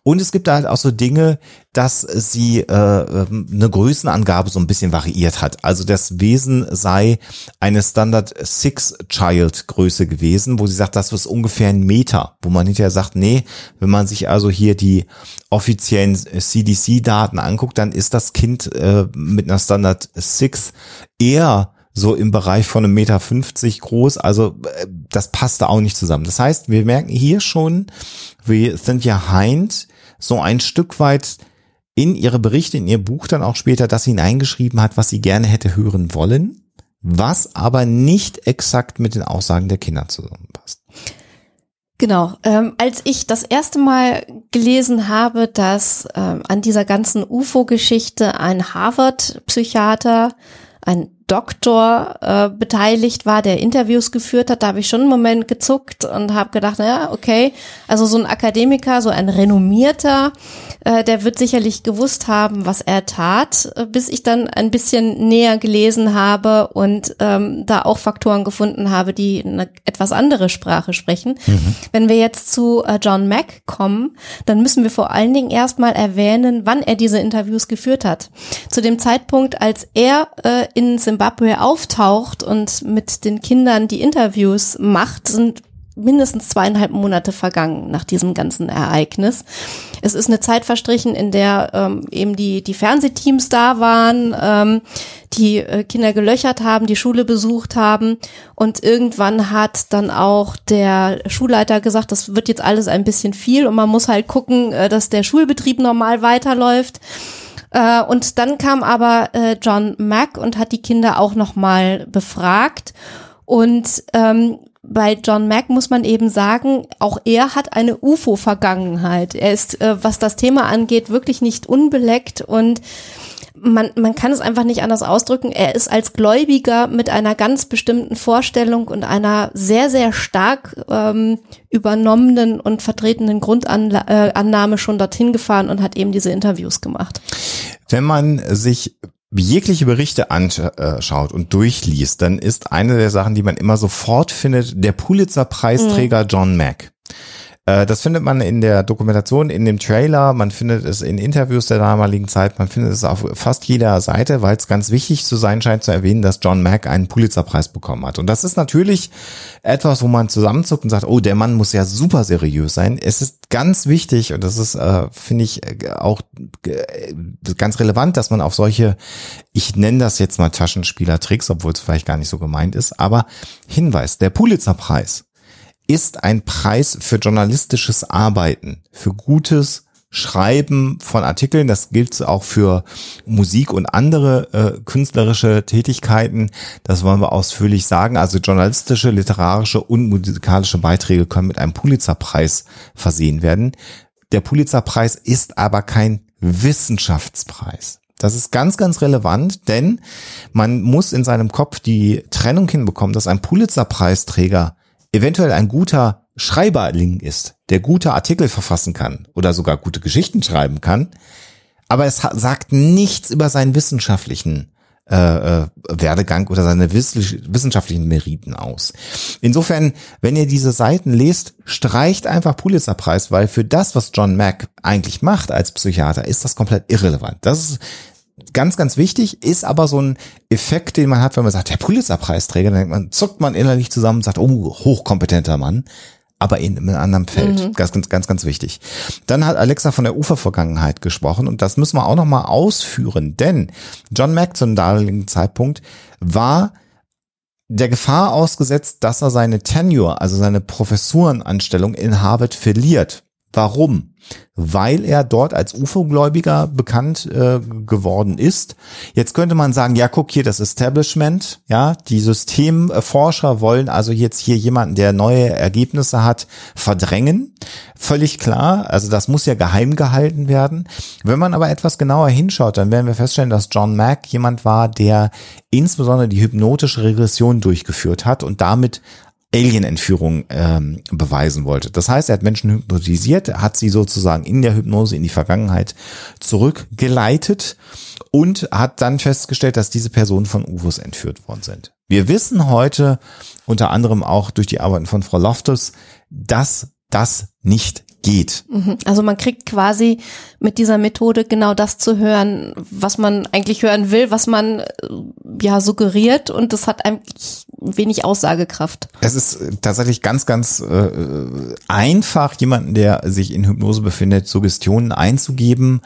Und es gibt halt auch so Dinge, dass sie äh, ähm, eine Größenangabe so ein bisschen variiert hat. Also das Wesen sei eine Standard Six Child Größe gewesen, wo sie sagt, das ist ungefähr ein Meter, wo man hinterher sagt, nee, wenn man sich also hier die offiziellen CDC-Daten anguckt, dann ist das Kind äh, mit einer Standard Six eher so im Bereich von einem Meter fünfzig groß. Also äh, das passte auch nicht zusammen. Das heißt, wir merken hier schon, wie Cynthia Hind so ein Stück weit in ihre Berichte, in ihr Buch dann auch später das hineingeschrieben hat, was sie gerne hätte hören wollen, was aber nicht exakt mit den Aussagen der Kinder zusammenpasst. Genau. Ähm, als ich das erste Mal gelesen habe, dass ähm, an dieser ganzen UFO-Geschichte ein Harvard-Psychiater, ein Doktor äh, beteiligt war, der Interviews geführt hat, da habe ich schon einen Moment gezuckt und habe gedacht, naja, okay, also so ein Akademiker, so ein renommierter, äh, der wird sicherlich gewusst haben, was er tat, bis ich dann ein bisschen näher gelesen habe und ähm, da auch Faktoren gefunden habe, die eine etwas andere Sprache sprechen. Mhm. Wenn wir jetzt zu äh, John Mack kommen, dann müssen wir vor allen Dingen erstmal erwähnen, wann er diese Interviews geführt hat. Zu dem Zeitpunkt, als er äh, in Zimbabwe auftaucht und mit den Kindern die Interviews macht, sind mindestens zweieinhalb Monate vergangen nach diesem ganzen Ereignis. Es ist eine Zeit verstrichen, in der ähm, eben die, die Fernsehteams da waren, ähm, die äh, Kinder gelöchert haben, die Schule besucht haben und irgendwann hat dann auch der Schulleiter gesagt, das wird jetzt alles ein bisschen viel und man muss halt gucken, äh, dass der Schulbetrieb normal weiterläuft. Äh, und dann kam aber äh, John Mack und hat die Kinder auch nochmal befragt. Und ähm, bei John Mack muss man eben sagen, auch er hat eine UFO-Vergangenheit. Er ist, äh, was das Thema angeht, wirklich nicht unbeleckt und man, man kann es einfach nicht anders ausdrücken. Er ist als Gläubiger mit einer ganz bestimmten Vorstellung und einer sehr, sehr stark ähm, übernommenen und vertretenen Grundannahme äh, schon dorthin gefahren und hat eben diese Interviews gemacht. Wenn man sich jegliche Berichte anschaut und durchliest, dann ist eine der Sachen, die man immer sofort findet, der Pulitzer-Preisträger mhm. John Mack. Äh, das findet man in der Dokumentation, in dem Trailer, man findet es in Interviews der damaligen Zeit, man findet es auf fast jeder Seite, weil es ganz wichtig zu sein scheint zu erwähnen, dass John Mack einen Pulitzerpreis bekommen hat. Und das ist natürlich etwas, wo man zusammenzuckt und sagt, oh, der Mann muss ja super seriös sein. Es ist ganz wichtig und das ist, äh, finde ich, äh, auch äh, ganz relevant, dass man auf solche, ich nenne das jetzt mal Taschenspielertricks, obwohl es vielleicht gar nicht so gemeint ist, aber Hinweis, der Pulitzerpreis ist ein Preis für journalistisches Arbeiten, für gutes Schreiben von Artikeln. Das gilt auch für Musik und andere äh, künstlerische Tätigkeiten. Das wollen wir ausführlich sagen. Also journalistische, literarische und musikalische Beiträge können mit einem Pulitzerpreis versehen werden. Der Pulitzerpreis ist aber kein Wissenschaftspreis. Das ist ganz, ganz relevant, denn man muss in seinem Kopf die Trennung hinbekommen, dass ein Pulitzerpreisträger eventuell ein guter Schreiberling ist, der gute Artikel verfassen kann oder sogar gute Geschichten schreiben kann, aber es sagt nichts über seinen wissenschaftlichen äh, äh, Werdegang oder seine wissenschaftlichen Meriten aus. Insofern, wenn ihr diese Seiten lest, streicht einfach Pulitzerpreis, weil für das, was John Mack eigentlich macht als Psychiater, ist das komplett irrelevant. Das ist ganz, ganz wichtig, ist aber so ein Effekt, den man hat, wenn man sagt, der Pulitzerpreisträger, dann denkt man, zuckt man innerlich zusammen und sagt, oh, hochkompetenter Mann. aber in einem anderen Feld. Mhm. Ganz, ganz, ganz, ganz wichtig. Dann hat Alexa von der Ufervergangenheit gesprochen und das müssen wir auch nochmal ausführen, denn John Mack zum damaligen Zeitpunkt war der Gefahr ausgesetzt, dass er seine Tenure, also seine Professurenanstellung in Harvard verliert. Warum? Weil er dort als UFO-Gläubiger bekannt äh, geworden ist. Jetzt könnte man sagen, ja, guck hier, das Establishment, ja, die Systemforscher wollen also jetzt hier jemanden, der neue Ergebnisse hat, verdrängen. Völlig klar, also das muss ja geheim gehalten werden. Wenn man aber etwas genauer hinschaut, dann werden wir feststellen, dass John Mack jemand war, der insbesondere die hypnotische Regression durchgeführt hat und damit Alien-Entführung ähm, beweisen wollte. Das heißt, er hat Menschen hypnotisiert, hat sie sozusagen in der Hypnose in die Vergangenheit zurückgeleitet und hat dann festgestellt, dass diese Personen von UFOs entführt worden sind. Wir wissen heute unter anderem auch durch die Arbeiten von Frau Loftus, dass das nicht geht. Mhm. Also man kriegt quasi mit dieser Methode genau das zu hören, was man eigentlich hören will, was man äh, ja suggeriert und das hat eigentlich wenig Aussagekraft. Es ist tatsächlich ganz, ganz äh, einfach, jemanden, der sich in Hypnose befindet, Suggestionen einzugeben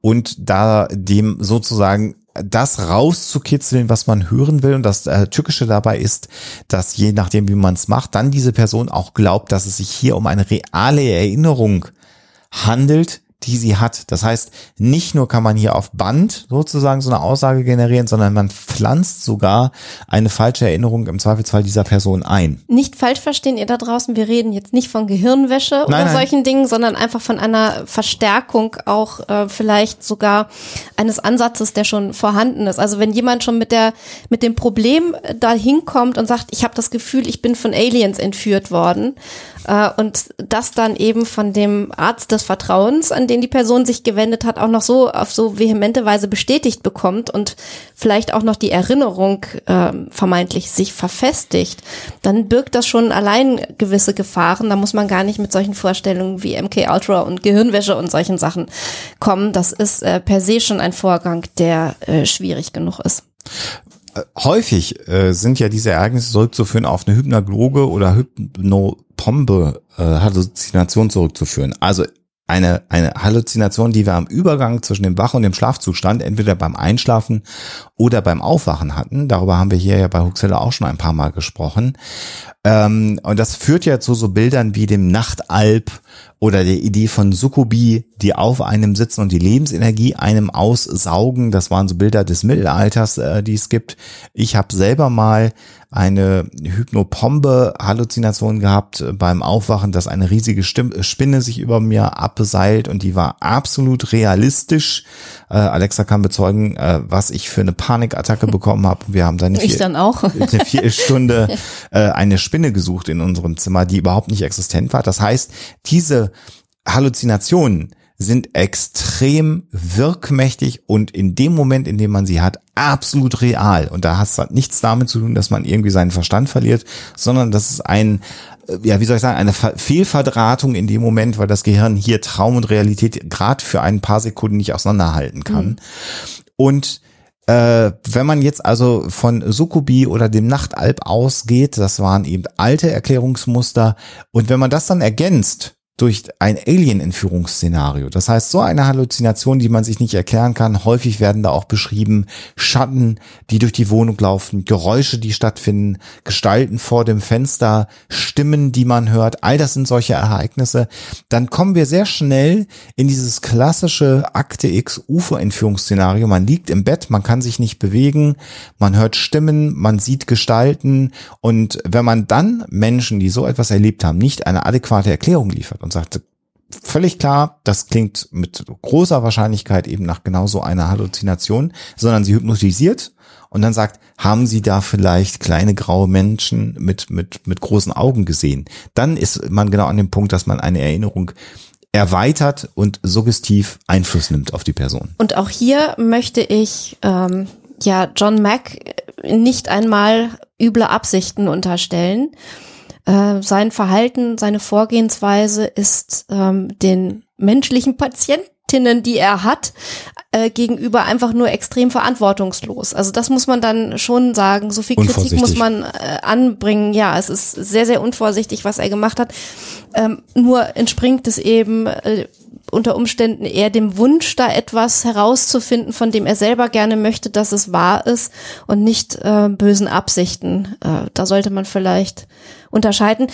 und da dem sozusagen das rauszukitzeln, was man hören will. Und das äh, Tückische dabei ist, dass je nachdem, wie man es macht, dann diese Person auch glaubt, dass es sich hier um eine reale Erinnerung handelt, die sie hat. Das heißt, nicht nur kann man hier auf Band sozusagen so eine Aussage generieren, sondern man pflanzt sogar eine falsche Erinnerung im Zweifelsfall dieser Person ein. Nicht falsch verstehen ihr da draußen, wir reden jetzt nicht von Gehirnwäsche nein, oder nein. solchen Dingen, sondern einfach von einer Verstärkung auch äh, vielleicht sogar eines Ansatzes, der schon vorhanden ist. Also wenn jemand schon mit der mit dem Problem dahin kommt und sagt, ich habe das Gefühl, ich bin von Aliens entführt worden äh, und das dann eben von dem Arzt des Vertrauens, an den die Person sich gewendet hat, auch noch so auf so vehemente Weise bestätigt bekommt und vielleicht auch noch die Erinnerung äh, vermeintlich sich verfestigt, dann birgt das schon allein gewisse Gefahren. Da muss man gar nicht mit solchen Vorstellungen wie MK Ultra und Gehirnwäsche und solchen Sachen kommen. Das ist äh, per se schon ein Vorgang, der äh, schwierig genug ist äh, häufig äh, sind ja diese Ereignisse zurückzuführen auf eine Hypnagoge oder Hypnopombe äh, Halluzination zurückzuführen. Also eine, eine Halluzination, die wir am Übergang zwischen dem Wach- und dem Schlafzustand, entweder beim Einschlafen oder beim Aufwachen hatten. Darüber haben wir hier ja bei Huxella auch schon ein paar Mal gesprochen. Ähm, und das führt ja zu so Bildern wie dem Nachtalb oder der Idee von Sukubi, die auf einem sitzen und die Lebensenergie einem aussaugen. Das waren so Bilder des Mittelalters, äh, die es gibt. Ich habe selber mal eine Hypnopombe-Halluzination gehabt beim Aufwachen, dass eine riesige Spinne sich über mir abseilt und die war absolut realistisch. Äh, Alexa kann bezeugen, äh, was ich für eine Panikattacke bekommen habe. Wir haben dann eine, vier, dann auch. eine Viertelstunde äh, eine Spinne gesucht in unserem Zimmer, die überhaupt nicht existent war. Das heißt, diese Halluzinationen sind extrem wirkmächtig und in dem Moment, in dem man sie hat, absolut real. Und da hat es nichts damit zu tun, dass man irgendwie seinen Verstand verliert, sondern das ist ein, äh, ja, wie soll ich sagen, eine Fehlverdrahtung in dem Moment, weil das Gehirn hier Traum und Realität gerade für ein paar Sekunden nicht auseinanderhalten kann. Mhm. Und äh, wenn man jetzt also von Sukubi oder dem Nachtalb ausgeht, das waren eben alte Erklärungsmuster. Und wenn man das dann ergänzt durch ein Alien-Entführungsszenario. Das heißt, so eine Halluzination, die man sich nicht erklären kann. Häufig werden da auch beschrieben Schatten, die durch die Wohnung laufen, Geräusche, die stattfinden, Gestalten vor dem Fenster, Stimmen, die man hört. All das sind solche Ereignisse. Dann kommen wir sehr schnell in dieses klassische Akte X UFO-Entführungsszenario. Man liegt im Bett, man kann sich nicht bewegen, man hört Stimmen, man sieht Gestalten. Und wenn man dann Menschen, die so etwas erlebt haben, nicht eine adäquate Erklärung liefert, und sagte, völlig klar, das klingt mit großer Wahrscheinlichkeit eben nach genau so einer Halluzination, sondern sie hypnotisiert und dann sagt, haben Sie da vielleicht kleine graue Menschen mit, mit, mit großen Augen gesehen? Dann ist man genau an dem Punkt, dass man eine Erinnerung erweitert und suggestiv Einfluss nimmt auf die Person. Und auch hier möchte ich ähm, ja John Mack nicht einmal üble Absichten unterstellen. Äh, sein Verhalten, seine Vorgehensweise ist ähm, den menschlichen Patienten Assistentinnen, die er hat, äh, gegenüber einfach nur extrem verantwortungslos. Also das muss man dann schon sagen. So viel Kritik muss man äh, anbringen. Ja, es ist sehr, sehr unvorsichtig, was er gemacht hat. Ähm, nur entspringt es eben äh, unter Umständen eher dem Wunsch, da etwas herauszufinden, von dem er selber gerne möchte, dass es wahr ist und nicht äh, bösen Absichten. Äh, da sollte man vielleicht unterscheiden.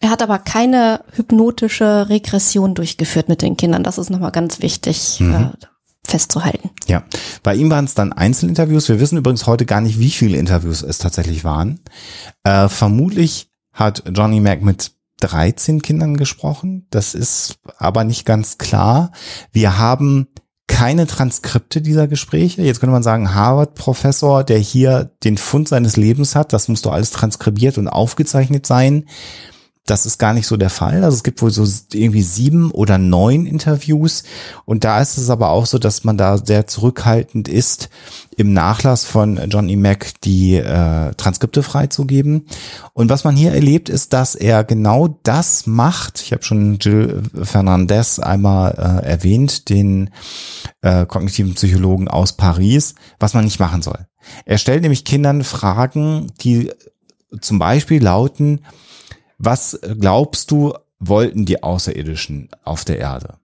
Er hat aber keine hypnotische Regression durchgeführt mit den Kindern. Das ist nochmal ganz wichtig. Mhm. Äh, festzuhalten. Ja, bei ihm waren es dann Einzelinterviews. Wir wissen übrigens heute gar nicht, wie viele Interviews es tatsächlich waren. Äh, vermutlich hat Johnny Mac mit 13 Kindern gesprochen. Das ist aber nicht ganz klar. Wir haben keine Transkripte dieser Gespräche. Jetzt könnte man sagen, Harvard-Professor, der hier den Fund seines Lebens hat, das muss doch alles transkribiert und aufgezeichnet sein. Das ist gar nicht so der Fall. Also es gibt wohl so irgendwie sieben oder neun Interviews. Und da ist es aber auch so, dass man da sehr zurückhaltend ist, im Nachlass von John E. Mack die äh, Transkripte freizugeben. Und was man hier erlebt, ist, dass er genau das macht. Ich habe schon Jill Fernandez einmal äh, erwähnt, den äh, kognitiven Psychologen aus Paris, was man nicht machen soll. Er stellt nämlich Kindern Fragen, die zum Beispiel lauten, was glaubst du, wollten die Außerirdischen auf der Erde?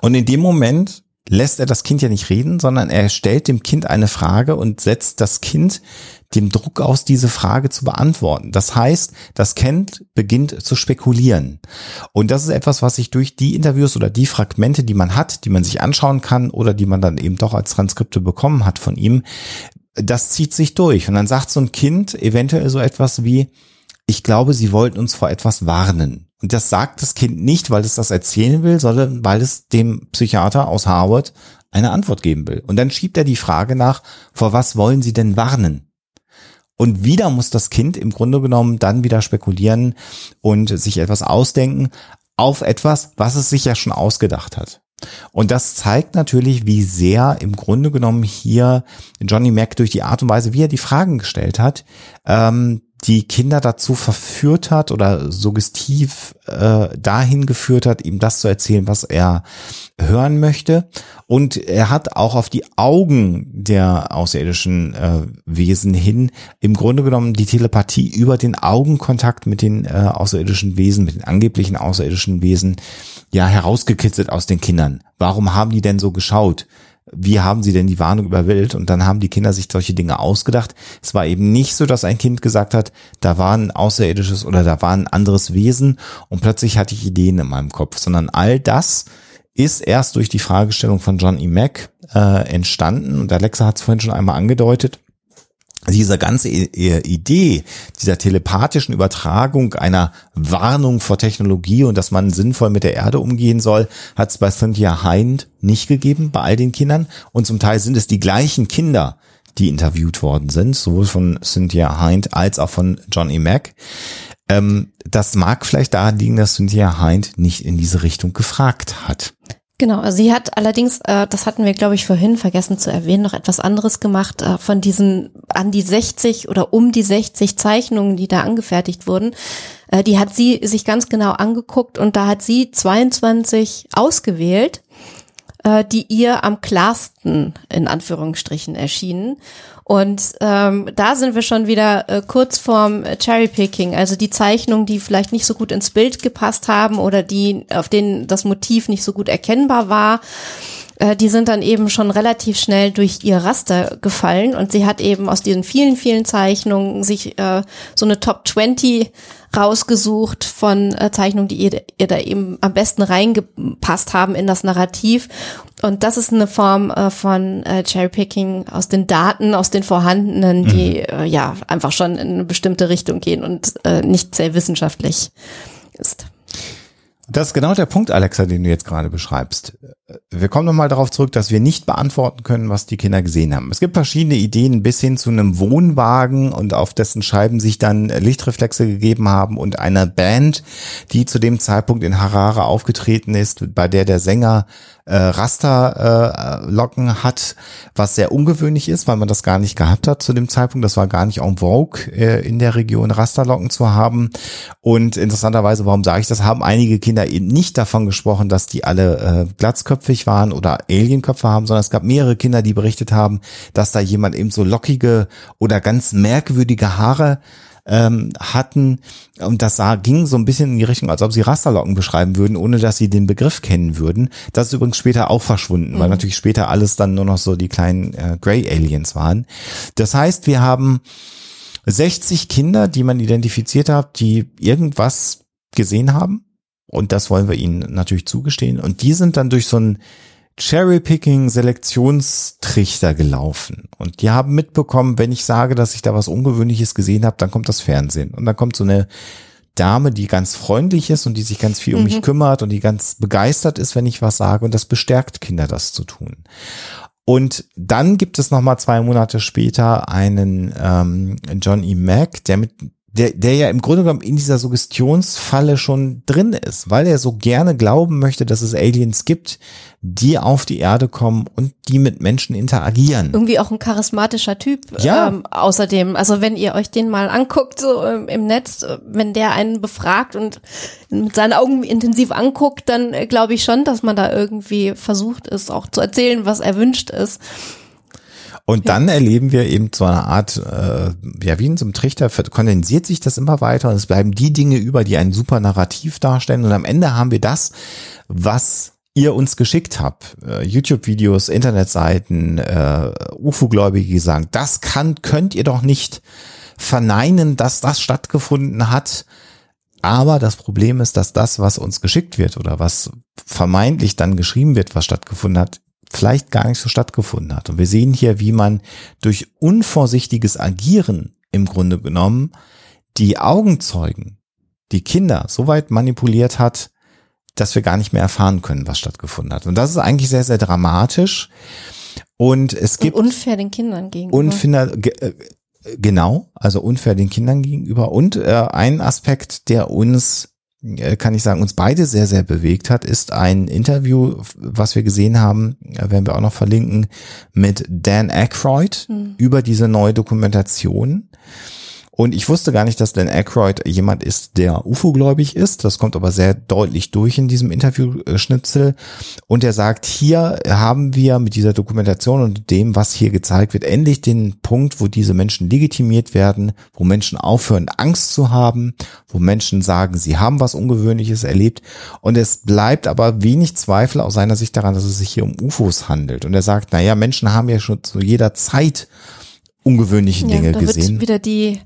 Und in dem Moment lässt er das Kind ja nicht reden, sondern er stellt dem Kind eine Frage und setzt das Kind dem Druck aus, diese Frage zu beantworten. Das heißt, das Kind beginnt zu spekulieren. Und das ist etwas, was sich durch die Interviews oder die Fragmente, die man hat, die man sich anschauen kann oder die man dann eben doch als Transkripte bekommen hat von ihm, das zieht sich durch. Und dann sagt so ein Kind eventuell so etwas wie, ich glaube, sie wollten uns vor etwas warnen. Und das sagt das Kind nicht, weil es das erzählen will, sondern weil es dem Psychiater aus Harvard eine Antwort geben will. Und dann schiebt er die Frage nach, vor was wollen sie denn warnen? Und wieder muss das Kind im Grunde genommen dann wieder spekulieren und sich etwas ausdenken auf etwas, was es sich ja schon ausgedacht hat. Und das zeigt natürlich, wie sehr im Grunde genommen hier Johnny Mac durch die Art und Weise, wie er die Fragen gestellt hat, ähm, die Kinder dazu verführt hat oder suggestiv äh, dahin geführt hat, ihm das zu erzählen, was er hören möchte. Und er hat auch auf die Augen der außerirdischen äh, Wesen hin im Grunde genommen die Telepathie über den Augenkontakt mit den äh, außerirdischen Wesen, mit den angeblichen außerirdischen Wesen, ja herausgekitzelt aus den Kindern. Warum haben die denn so geschaut? Wie haben sie denn die Warnung überwählt? Und dann haben die Kinder sich solche Dinge ausgedacht. Es war eben nicht so, dass ein Kind gesagt hat, da war ein außerirdisches oder da war ein anderes Wesen und plötzlich hatte ich Ideen in meinem Kopf, sondern all das ist erst durch die Fragestellung von John E. Mack äh, entstanden. Und Alexa hat es vorhin schon einmal angedeutet diese ganze Idee dieser telepathischen Übertragung einer Warnung vor Technologie und dass man sinnvoll mit der Erde umgehen soll, hat es bei Cynthia Hind nicht gegeben, bei all den Kindern. Und zum Teil sind es die gleichen Kinder, die interviewt worden sind, sowohl von Cynthia Hind als auch von John E. Mack. Ähm, das mag vielleicht daran liegen, dass Cynthia Hind nicht in diese Richtung gefragt hat. Genau, also sie hat allerdings, äh, das hatten wir, glaube ich, vorhin vergessen zu erwähnen, noch etwas anderes gemacht. Äh, von diesen an die 60 oder um die 60 Zeichnungen, die da angefertigt wurden, äh, die hat sie sich ganz genau angeguckt und da hat sie 22 ausgewählt, äh, die ihr am klarsten in Anführungsstrichen erschienen. Und ähm, da sind wir schon wieder äh, kurz vorm Cherrypicking, also die Zeichnungen, die vielleicht nicht so gut ins Bild gepasst haben oder die, auf denen das Motiv nicht so gut erkennbar war äh, die sind dann eben schon relativ schnell durch ihr Raster gefallen und sie hat eben aus diesen vielen, vielen Zeichnungen sich äh, so eine Top 20 rausgesucht von äh, Zeichnungen, die ihr, ihr da eben am besten reingepasst haben in das Narrativ. Und das ist eine Form äh, von äh, Cherrypicking aus den Daten, aus den vorhandenen, die mhm. äh, ja einfach schon in eine bestimmte Richtung gehen und äh, nicht sehr wissenschaftlich. Das ist genau der Punkt, Alexa, den du jetzt gerade beschreibst. Wir kommen nochmal darauf zurück, dass wir nicht beantworten können, was die Kinder gesehen haben. Es gibt verschiedene Ideen bis hin zu einem Wohnwagen und auf dessen Scheiben sich dann Lichtreflexe gegeben haben und einer Band, die zu dem Zeitpunkt in Harare aufgetreten ist, bei der der Sänger äh, Rasterlocken äh, hat, was sehr ungewöhnlich ist, weil man das gar nicht gehabt hat zu dem Zeitpunkt. Das war gar nicht en vogue äh, in der Region Rasterlocken zu haben. Und interessanterweise, warum sage ich das, haben einige Kinder eben nicht davon gesprochen, dass die alle äh, glatzköpfig waren oder Alienköpfe haben, sondern es gab mehrere Kinder, die berichtet haben, dass da jemand eben so lockige oder ganz merkwürdige Haare ähm, hatten. Und das sah, ging so ein bisschen in die Richtung, als ob sie Rasterlocken beschreiben würden, ohne dass sie den Begriff kennen würden. Das ist übrigens später auch verschwunden, mhm. weil natürlich später alles dann nur noch so die kleinen äh, Grey Aliens waren. Das heißt, wir haben 60 Kinder, die man identifiziert hat, die irgendwas gesehen haben. Und das wollen wir ihnen natürlich zugestehen. Und die sind dann durch so ein Cherry-Picking-Selektionstrichter gelaufen. Und die haben mitbekommen, wenn ich sage, dass ich da was Ungewöhnliches gesehen habe, dann kommt das Fernsehen. Und dann kommt so eine Dame, die ganz freundlich ist und die sich ganz viel um mhm. mich kümmert und die ganz begeistert ist, wenn ich was sage. Und das bestärkt Kinder, das zu tun. Und dann gibt es noch mal zwei Monate später einen ähm, John E. Mack, der mit der, der ja im Grunde genommen in dieser Suggestionsfalle schon drin ist, weil er so gerne glauben möchte, dass es Aliens gibt, die auf die Erde kommen und die mit Menschen interagieren. Irgendwie auch ein charismatischer Typ. Ja. Ähm, außerdem, also wenn ihr euch den mal anguckt, so ähm, im Netz, äh, wenn der einen befragt und mit seinen Augen intensiv anguckt, dann äh, glaube ich schon, dass man da irgendwie versucht ist, auch zu erzählen, was erwünscht ist. Und dann erleben wir eben so eine Art, äh, ja, wie in so einem Trichter kondensiert sich das immer weiter und es bleiben die Dinge über, die ein super Narrativ darstellen. Und am Ende haben wir das, was ihr uns geschickt habt. Äh, YouTube-Videos, Internetseiten, äh, UFO-Gläubige, die sagen, das kann, könnt ihr doch nicht verneinen, dass das stattgefunden hat. Aber das Problem ist, dass das, was uns geschickt wird oder was vermeintlich dann geschrieben wird, was stattgefunden hat, vielleicht gar nicht so stattgefunden hat. Und wir sehen hier, wie man durch unvorsichtiges Agieren im Grunde genommen die Augenzeugen, die Kinder so weit manipuliert hat, dass wir gar nicht mehr erfahren können, was stattgefunden hat. Und das ist eigentlich sehr, sehr dramatisch. Und es gibt. Und unfair den Kindern gegenüber. Unfair, äh, genau, also unfair den Kindern gegenüber. Und äh, ein Aspekt, der uns kann ich sagen, uns beide sehr, sehr bewegt hat, ist ein Interview, was wir gesehen haben, äh, werden wir auch noch verlinken, mit Dan Aykroyd mhm. über diese neue Dokumentation. Und ich wusste gar nicht, dass Dan Aykroyd jemand ist, der UFO-gläubig ist. Das kommt aber sehr deutlich durch in diesem Interview-Schnitzel. Und er sagt, hier haben wir mit dieser Dokumentation und dem, was hier gezeigt wird, endlich den Punkt, wo diese Menschen legitimiert werden, wo Menschen aufhören, Angst zu haben, wo Menschen sagen, sie haben was Ungewöhnliches erlebt. Und es bleibt aber wenig Zweifel aus seiner Sicht daran, dass es sich hier um UFOs handelt. Und er sagt, naja, Menschen haben ja schon zu jeder Zeit ungewöhnliche Dinge ja, da gesehen. Wird wieder die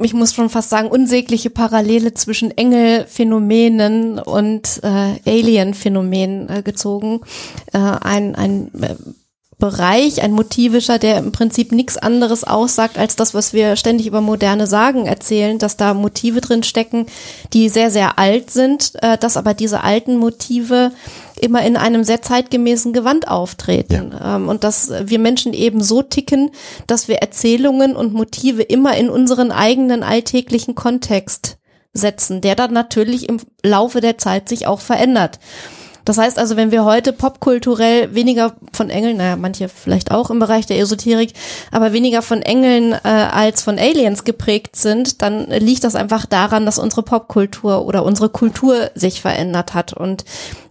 ich muss schon fast sagen, unsägliche Parallele zwischen Engelphänomenen und äh, Alien-Phänomenen äh, gezogen. Äh, ein ein äh, Bereich, ein motivischer, der im Prinzip nichts anderes aussagt als das, was wir ständig über moderne Sagen erzählen, dass da Motive drin stecken, die sehr, sehr alt sind, äh, dass aber diese alten Motive immer in einem sehr zeitgemäßen Gewand auftreten. Ja. Ähm, und dass wir Menschen eben so ticken, dass wir Erzählungen und Motive immer in unseren eigenen alltäglichen Kontext setzen, der dann natürlich im Laufe der Zeit sich auch verändert. Das heißt also, wenn wir heute popkulturell weniger von Engeln, naja, manche vielleicht auch im Bereich der Esoterik, aber weniger von Engeln äh, als von Aliens geprägt sind, dann liegt das einfach daran, dass unsere Popkultur oder unsere Kultur sich verändert hat und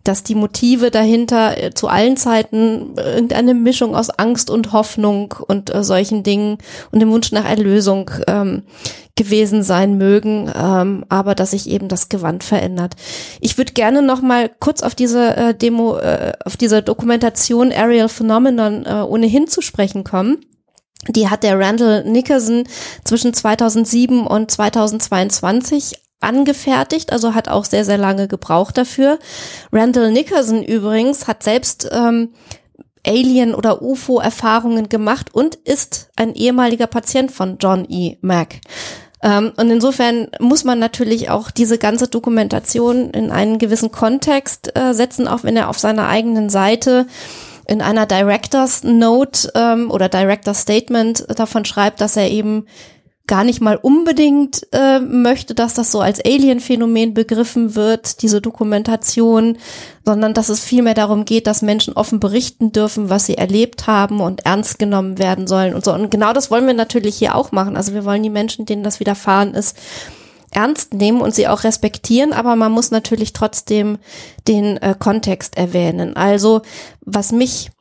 dass die Motive dahinter äh, zu allen Zeiten irgendeine Mischung aus Angst und Hoffnung und äh, solchen Dingen und dem Wunsch nach Erlösung ähm, gewesen sein mögen, ähm, aber dass sich eben das Gewand verändert. Ich würde gerne noch mal kurz auf diese äh, Demo, äh, auf diese Dokumentation Aerial Phenomenon äh, ohnehin zu sprechen kommen. Die hat der Randall Nickerson zwischen 2007 und 2022 angefertigt, also hat auch sehr, sehr lange gebraucht dafür. Randall Nickerson übrigens hat selbst ähm, Alien- oder UFO-Erfahrungen gemacht und ist ein ehemaliger Patient von John E. Mack. Ähm, und insofern muss man natürlich auch diese ganze Dokumentation in einen gewissen Kontext äh, setzen, auch wenn er auf seiner eigenen Seite in einer Director's Note ähm, oder Director's Statement davon schreibt, dass er eben gar nicht mal unbedingt äh, möchte, dass das so als Alien-Phänomen begriffen wird, diese Dokumentation, sondern dass es vielmehr darum geht, dass Menschen offen berichten dürfen, was sie erlebt haben und ernst genommen werden sollen und so. Und genau das wollen wir natürlich hier auch machen. Also wir wollen die Menschen, denen das widerfahren ist, ernst nehmen und sie auch respektieren, aber man muss natürlich trotzdem den äh, Kontext erwähnen. Also was mich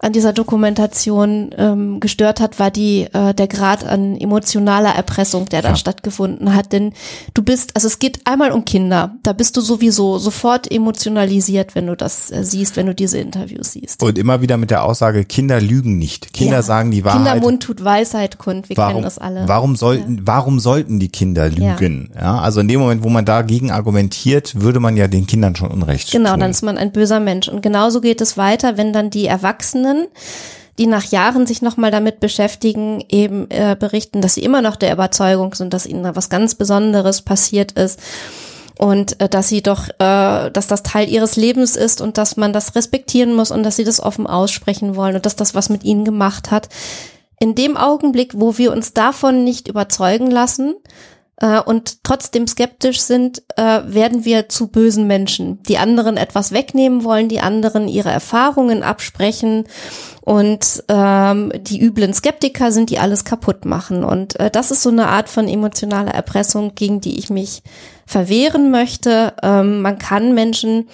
an dieser Dokumentation ähm, gestört hat, war die äh, der Grad an emotionaler Erpressung, der da Ja. stattgefunden hat. Denn du bist, also es geht einmal um Kinder. Da bist du sowieso sofort emotionalisiert, wenn du das äh, siehst, wenn du diese Interviews siehst. Und immer wieder mit der Aussage, Kinder lügen nicht. Kinder Ja. sagen die Wahrheit. Kindermund tut Weisheit kund. Wir warum, kennen das alle. warum sollten, warum sollten die Kinder lügen? Ja. also in dem Moment, wo man dagegen argumentiert, würde man ja den Kindern schon Unrecht Genau, tun. dann ist man ein böser Mensch. Und genauso geht es weiter, wenn dann die Erwachsenen, die nach Jahren sich nochmal damit beschäftigen, eben äh, berichten, dass sie immer noch der Überzeugung sind, dass ihnen was ganz Besonderes passiert ist und äh, dass sie doch, äh, dass das Teil ihres Lebens ist und dass man das respektieren muss und dass sie das offen aussprechen wollen und dass das was mit ihnen gemacht hat. In dem Augenblick, wo wir uns davon nicht überzeugen lassen, äh, und trotzdem skeptisch sind, äh, werden wir zu bösen Menschen, die anderen etwas wegnehmen wollen, die anderen ihre Erfahrungen absprechen und ähm, die üblen Skeptiker sind, die alles kaputt machen. Und äh, das ist so eine Art von emotionaler Erpressung, gegen die ich mich verwehren möchte. Ähm, man kann Menschen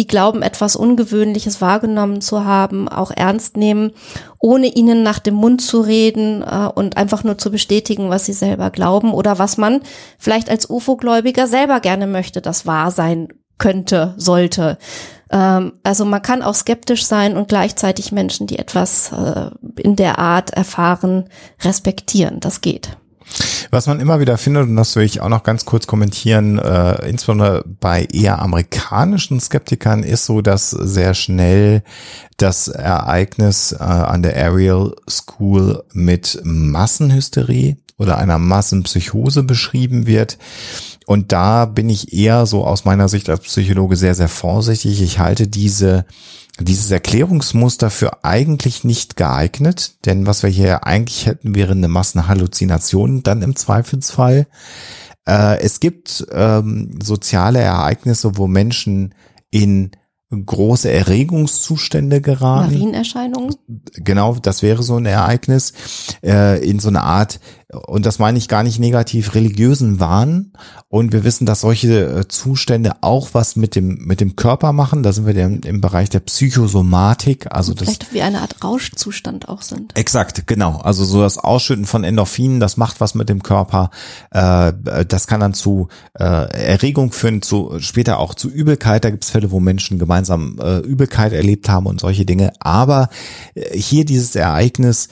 die glauben, etwas Ungewöhnliches wahrgenommen zu haben, auch ernst nehmen, ohne ihnen nach dem Mund zu reden äh, und einfach nur zu bestätigen, was sie selber glauben oder was man vielleicht als UFO-Gläubiger selber gerne möchte, das wahr sein könnte, sollte. Ähm, also man kann auch skeptisch sein und gleichzeitig Menschen, die etwas äh, in der Art erfahren, respektieren. Das geht. Was man immer wieder findet, und das will ich auch noch ganz kurz kommentieren, äh, insbesondere bei eher amerikanischen Skeptikern, ist so, dass sehr schnell das Ereignis äh, an der Ariel School mit Massenhysterie oder einer Massenpsychose beschrieben wird. Und da bin ich eher so aus meiner Sicht als Psychologe sehr, sehr vorsichtig. Ich halte diese dieses Erklärungsmuster für eigentlich nicht geeignet, denn was wir hier eigentlich hätten, wäre eine Massenhalluzination dann im Zweifelsfall. Äh, es gibt ähm, soziale Ereignisse, wo Menschen in große Erregungszustände geraten. Marienerscheinungen? Genau, das wäre so ein Ereignis äh, in so eine Art, und das meine ich gar nicht negativ, religiösen Wahn. Und wir wissen, dass solche äh, Zustände auch was mit dem mit dem Körper machen. Da sind wir im, im Bereich der Psychosomatik. Also das Vielleicht wie eine Art Rauschzustand auch sind. Exakt, genau. Also so das Ausschütten von Endorphinen, das macht was mit dem Körper. Äh, das kann dann zu äh, Erregung führen, zu später auch zu Übelkeit. Da gibt es Fälle, wo Menschen gemeinsam Übelkeit erlebt haben und solche Dinge. Aber hier dieses Ereignis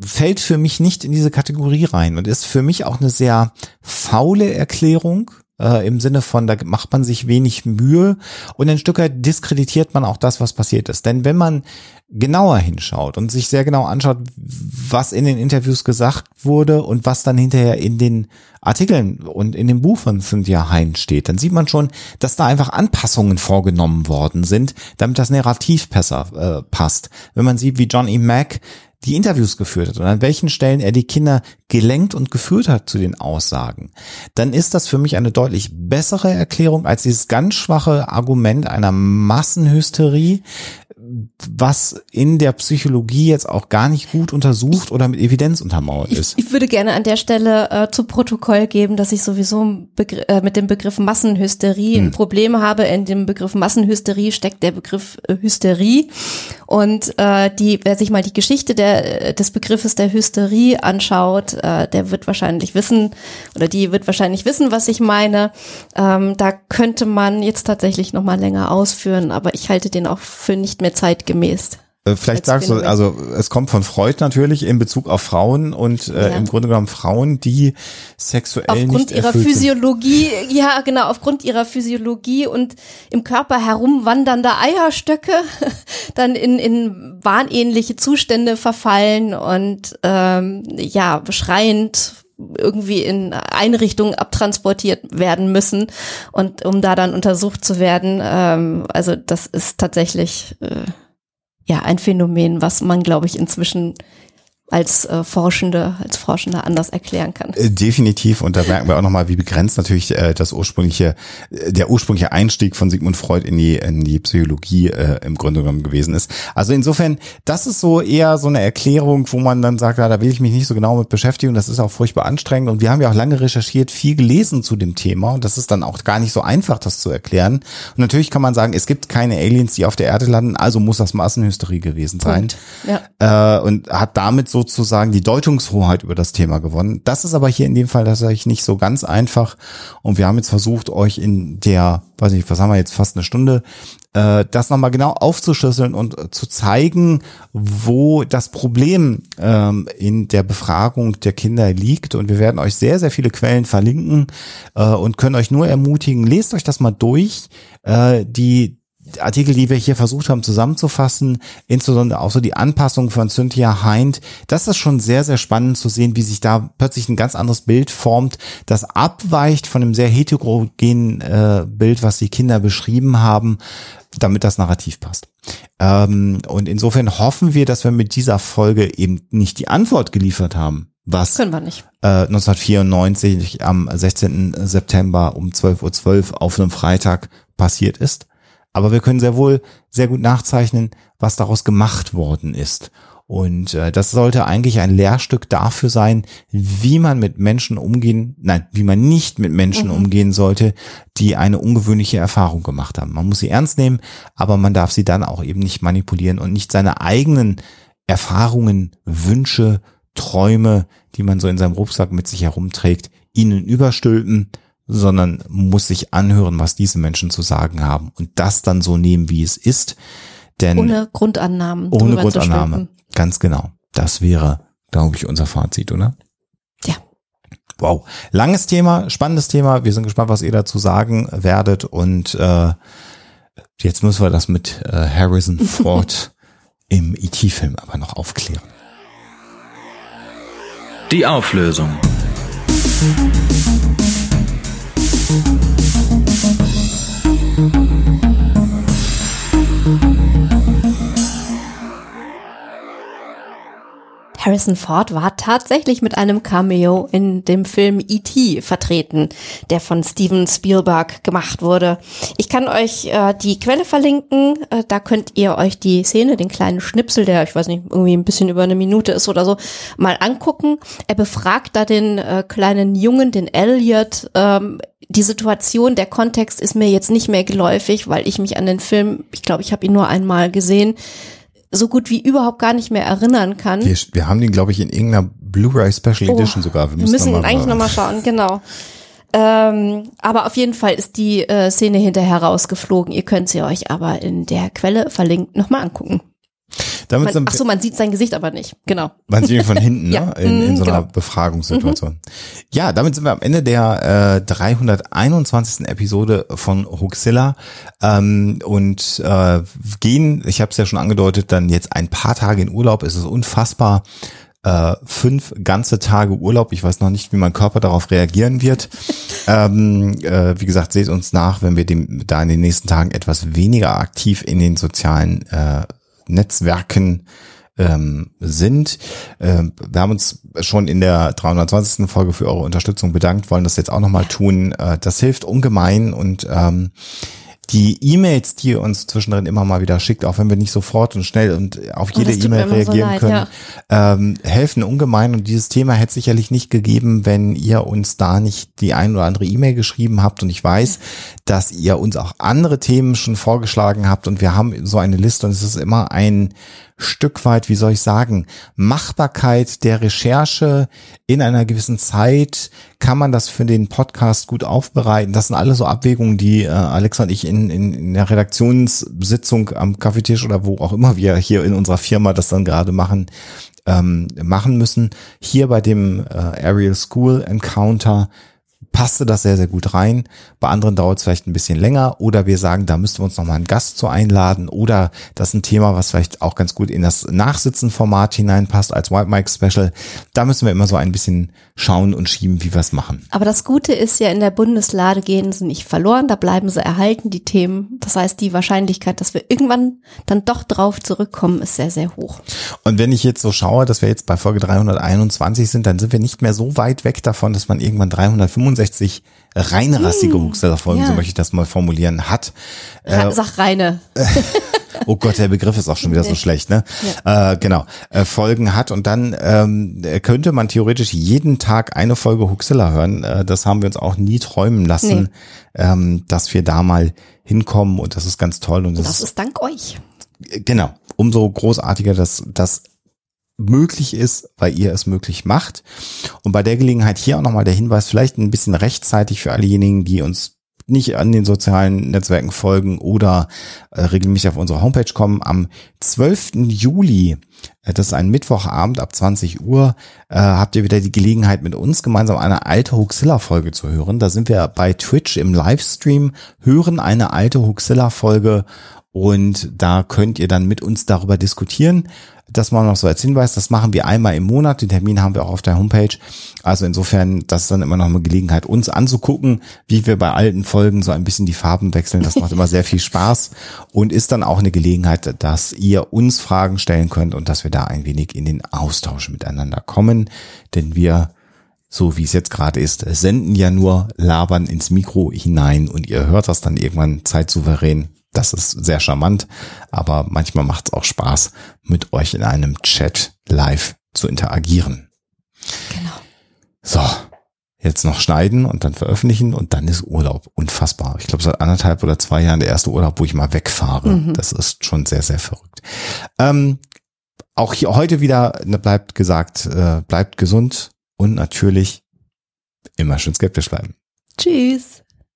fällt für mich nicht in diese Kategorie rein und ist für mich auch eine sehr faule Erklärung äh, im Sinne von, da macht man sich wenig Mühe und ein Stück weit diskreditiert man auch das, was passiert ist. Denn wenn man genauer hinschaut und sich sehr genau anschaut, was in den Interviews gesagt wurde und was dann hinterher in den Artikeln und in dem Buch von Cynthia Hein steht, dann sieht man schon, dass da einfach Anpassungen vorgenommen worden sind, damit das Narrativ besser äh, passt. Wenn man sieht, wie John E. Mack die Interviews geführt hat und an welchen Stellen er die Kinder gelenkt und geführt hat zu den Aussagen, dann ist das für mich eine deutlich bessere Erklärung als dieses ganz schwache Argument einer Massenhysterie, was in der Psychologie jetzt auch gar nicht gut untersucht oder mit Evidenz untermauert ist. Ich würde gerne an der Stelle äh, zu Protokoll geben, dass ich sowieso äh, mit dem Begriff Massenhysterie Hm. ein Problem habe. In dem Begriff Massenhysterie steckt der Begriff äh, Hysterie. Und äh, die, wer sich mal die Geschichte der, äh, des Begriffes der Hysterie anschaut, äh, der wird wahrscheinlich wissen, oder die wird wahrscheinlich wissen, was ich meine. Ähm, da könnte man jetzt tatsächlich noch mal länger ausführen, aber ich halte den auch für nicht mehr zeitgemäß. Äh, Vielleicht sagst du, also es kommt von Freud natürlich in Bezug auf Frauen und äh, Ja. im Grunde genommen Frauen, die sexuell aufgrund nicht ihrer erfüllt sind. Physiologie, ja genau, aufgrund ihrer Physiologie und im Körper herumwandernde Eierstöcke dann in, in wahnähnliche Zustände verfallen und ähm, ja, schreiend irgendwie in Einrichtungen abtransportiert werden müssen und um da dann untersucht zu werden. Ähm, also das ist tatsächlich äh, ja ein Phänomen, was man, glaube ich, inzwischen als äh, Forschende, als Forschender anders erklären kann. Äh, definitiv. Und da merken wir auch nochmal, wie begrenzt natürlich äh, das ursprüngliche, äh, der ursprüngliche Einstieg von Sigmund Freud in die, in die Psychologie äh, im Grunde genommen gewesen ist. Also insofern, das ist so eher so eine Erklärung, wo man dann sagt, ja, da will ich mich nicht so genau mit beschäftigen. Das ist auch furchtbar anstrengend. Und wir haben ja auch lange recherchiert, viel gelesen zu dem Thema. Und das ist dann auch gar nicht so einfach, das zu erklären. Und natürlich kann man sagen, es gibt keine Aliens, die auf der Erde landen, also muss das Massenhysterie gewesen sein. Ja. Äh, und hat damit so sozusagen die Deutungshoheit über das Thema gewonnen. Das ist aber hier in dem Fall tatsächlich nicht so ganz einfach. Und wir haben jetzt versucht, euch in der, weiß ich, was haben wir jetzt, fast eine Stunde, äh, das nochmal genau aufzuschlüsseln und äh, zu zeigen, wo das Problem ähm, in der Befragung der Kinder liegt. Und wir werden euch sehr, sehr viele Quellen verlinken äh, und können euch nur ermutigen, lest euch das mal durch. Äh, die Artikel, die wir hier versucht haben zusammenzufassen, insbesondere auch so die Anpassung von Cynthia Hind, das ist schon sehr, sehr spannend zu sehen, wie sich da plötzlich ein ganz anderes Bild formt, das abweicht von dem sehr heterogenen äh, Bild, was die Kinder beschrieben haben, damit das Narrativ passt. Ähm, und insofern hoffen wir, dass wir mit dieser Folge eben nicht die Antwort geliefert haben, was Können wir nicht. Äh, 1994 am 16. September um 12.12 .12 Uhr auf einem Freitag passiert ist. Aber wir können sehr wohl sehr gut nachzeichnen, was daraus gemacht worden ist. Und äh, das sollte eigentlich ein Lehrstück dafür sein, wie man mit Menschen umgehen, nein, wie man nicht mit Menschen mhm. umgehen sollte, die eine ungewöhnliche Erfahrung gemacht haben. Man muss sie ernst nehmen, aber man darf sie dann auch eben nicht manipulieren und nicht seine eigenen Erfahrungen, Wünsche, Träume, die man so in seinem Rucksack mit sich herumträgt, ihnen überstülpen, sondern muss sich anhören, was diese Menschen zu sagen haben und das dann so nehmen, wie es ist. Denn ohne Grundannahmen. Ohne Grundannahme. Ganz genau. Das wäre, glaube ich, unser Fazit, oder? Ja. Wow. Langes Thema, spannendes Thema. Wir sind gespannt, was ihr dazu sagen werdet. Und äh, jetzt müssen wir das mit äh, Harrison Ford im IT-Film e aber noch aufklären. Die Auflösung. Thank you. Harrison Ford war tatsächlich mit einem Cameo in dem Film E.T. vertreten, der von Steven Spielberg gemacht wurde. Ich kann euch äh, die Quelle verlinken, äh, da könnt ihr euch die Szene, den kleinen Schnipsel, der, ich weiß nicht, irgendwie ein bisschen über eine Minute ist oder so, mal angucken. Er befragt da den äh, kleinen Jungen, den Elliot, ähm, die Situation, der Kontext ist mir jetzt nicht mehr geläufig, weil ich mich an den Film, ich glaube, ich habe ihn nur einmal gesehen, so gut wie überhaupt gar nicht mehr erinnern kann. Wir, wir haben den, glaube ich, in irgendeiner Blu-ray Special oh, Edition sogar. Wir müssen, müssen noch eigentlich nochmal schauen, genau. Ähm, aber auf jeden Fall ist die äh, Szene hinterher rausgeflogen. Ihr könnt sie euch aber in der Quelle verlinkt nochmal angucken. Damit man, ach so, man sieht sein Gesicht aber nicht. Genau. Man sieht ihn von hinten, ja. ne? In, in so einer genau. Befragungssituation. Mhm. Ja, damit sind wir am Ende der äh, 321. Episode von Huxilla ähm, und äh, gehen, ich habe es ja schon angedeutet, dann jetzt ein paar Tage in Urlaub. Es ist unfassbar. Äh, fünf ganze Tage Urlaub. Ich weiß noch nicht, wie mein Körper darauf reagieren wird. ähm, äh, wie gesagt, seht uns nach, wenn wir dem, da in den nächsten Tagen etwas weniger aktiv in den sozialen äh, Netzwerken ähm, sind. Ähm, wir haben uns schon in der 320. Folge für eure Unterstützung bedankt, wollen das jetzt auch nochmal tun. Äh, das hilft ungemein und ähm, die E-Mails, die ihr uns zwischendrin immer mal wieder schickt, auch wenn wir nicht sofort und schnell und auf jede E-Mail reagieren so leid, können, ja. ähm, helfen ungemein. Und dieses Thema hätte sicherlich nicht gegeben, wenn ihr uns da nicht die ein oder andere E-Mail geschrieben habt. Und ich weiß, dass ihr uns auch andere Themen schon vorgeschlagen habt. Und wir haben so eine Liste und es ist immer ein Stück weit, wie soll ich sagen, Machbarkeit der Recherche in einer gewissen Zeit, kann man das für den Podcast gut aufbereiten? Das sind alles so Abwägungen, die äh, Alexa und ich in, in, in der Redaktionssitzung am Kaffeetisch oder wo auch immer wir hier in unserer Firma das dann gerade machen, ähm, machen müssen. Hier bei dem äh, Aerial School Encounter passte das sehr, sehr gut rein. Bei anderen dauert es vielleicht ein bisschen länger oder wir sagen, da müssten wir uns nochmal einen Gast zu einladen oder das ist ein Thema, was vielleicht auch ganz gut in das Nachsitzenformat hineinpasst als White Mic Special. Da müssen wir immer so ein bisschen schauen und schieben, wie wir es machen. Aber das Gute ist ja, in der Bundeslade gehen sie nicht verloren, da bleiben sie erhalten, die Themen. Das heißt, die Wahrscheinlichkeit, dass wir irgendwann dann doch drauf zurückkommen, ist sehr, sehr hoch. Und wenn ich jetzt so schaue, dass wir jetzt bei Folge 321 sind, dann sind wir nicht mehr so weit weg davon, dass man irgendwann 365 reine rassige hm, ja. so möchte ich das mal formulieren, hat. Äh, Sag reine. oh Gott, der Begriff ist auch schon wieder so schlecht, ne? Ja. Äh, genau, äh, Folgen hat und dann ähm, könnte man theoretisch jeden Tag eine Folge Huxilla hören. Äh, das haben wir uns auch nie träumen lassen, nee. ähm, dass wir da mal hinkommen und das ist ganz toll. Und das, das ist dank euch. Genau, umso großartiger, dass das möglich ist, weil ihr es möglich macht. Und bei der Gelegenheit hier auch nochmal der Hinweis, vielleicht ein bisschen rechtzeitig für allejenigen, die uns nicht an den sozialen Netzwerken folgen oder äh, regelmäßig auf unsere Homepage kommen. Am 12. Juli, äh, das ist ein Mittwochabend ab 20 Uhr, äh, habt ihr wieder die Gelegenheit, mit uns gemeinsam eine alte Huxilla-Folge zu hören. Da sind wir bei Twitch im Livestream, hören eine alte Huxilla-Folge und da könnt ihr dann mit uns darüber diskutieren. Das mal noch so als Hinweis, das machen wir einmal im Monat. Den Termin haben wir auch auf der Homepage. Also insofern, das ist dann immer noch eine Gelegenheit, uns anzugucken, wie wir bei alten Folgen so ein bisschen die Farben wechseln. Das macht immer sehr viel Spaß und ist dann auch eine Gelegenheit, dass ihr uns Fragen stellen könnt und dass wir da ein wenig in den Austausch miteinander kommen. Denn wir so wie es jetzt gerade ist, senden ja nur labern ins Mikro hinein und ihr hört das dann irgendwann zeitsouverän das ist sehr charmant, aber manchmal macht es auch Spaß, mit euch in einem Chat live zu interagieren. Genau. So, jetzt noch schneiden und dann veröffentlichen und dann ist Urlaub. Unfassbar. Ich glaube, seit anderthalb oder zwei Jahren der erste Urlaub, wo ich mal wegfahre. Mhm. Das ist schon sehr, sehr verrückt. Ähm, auch hier heute wieder ne, bleibt gesagt, äh, bleibt gesund und natürlich immer schön skeptisch bleiben. Tschüss.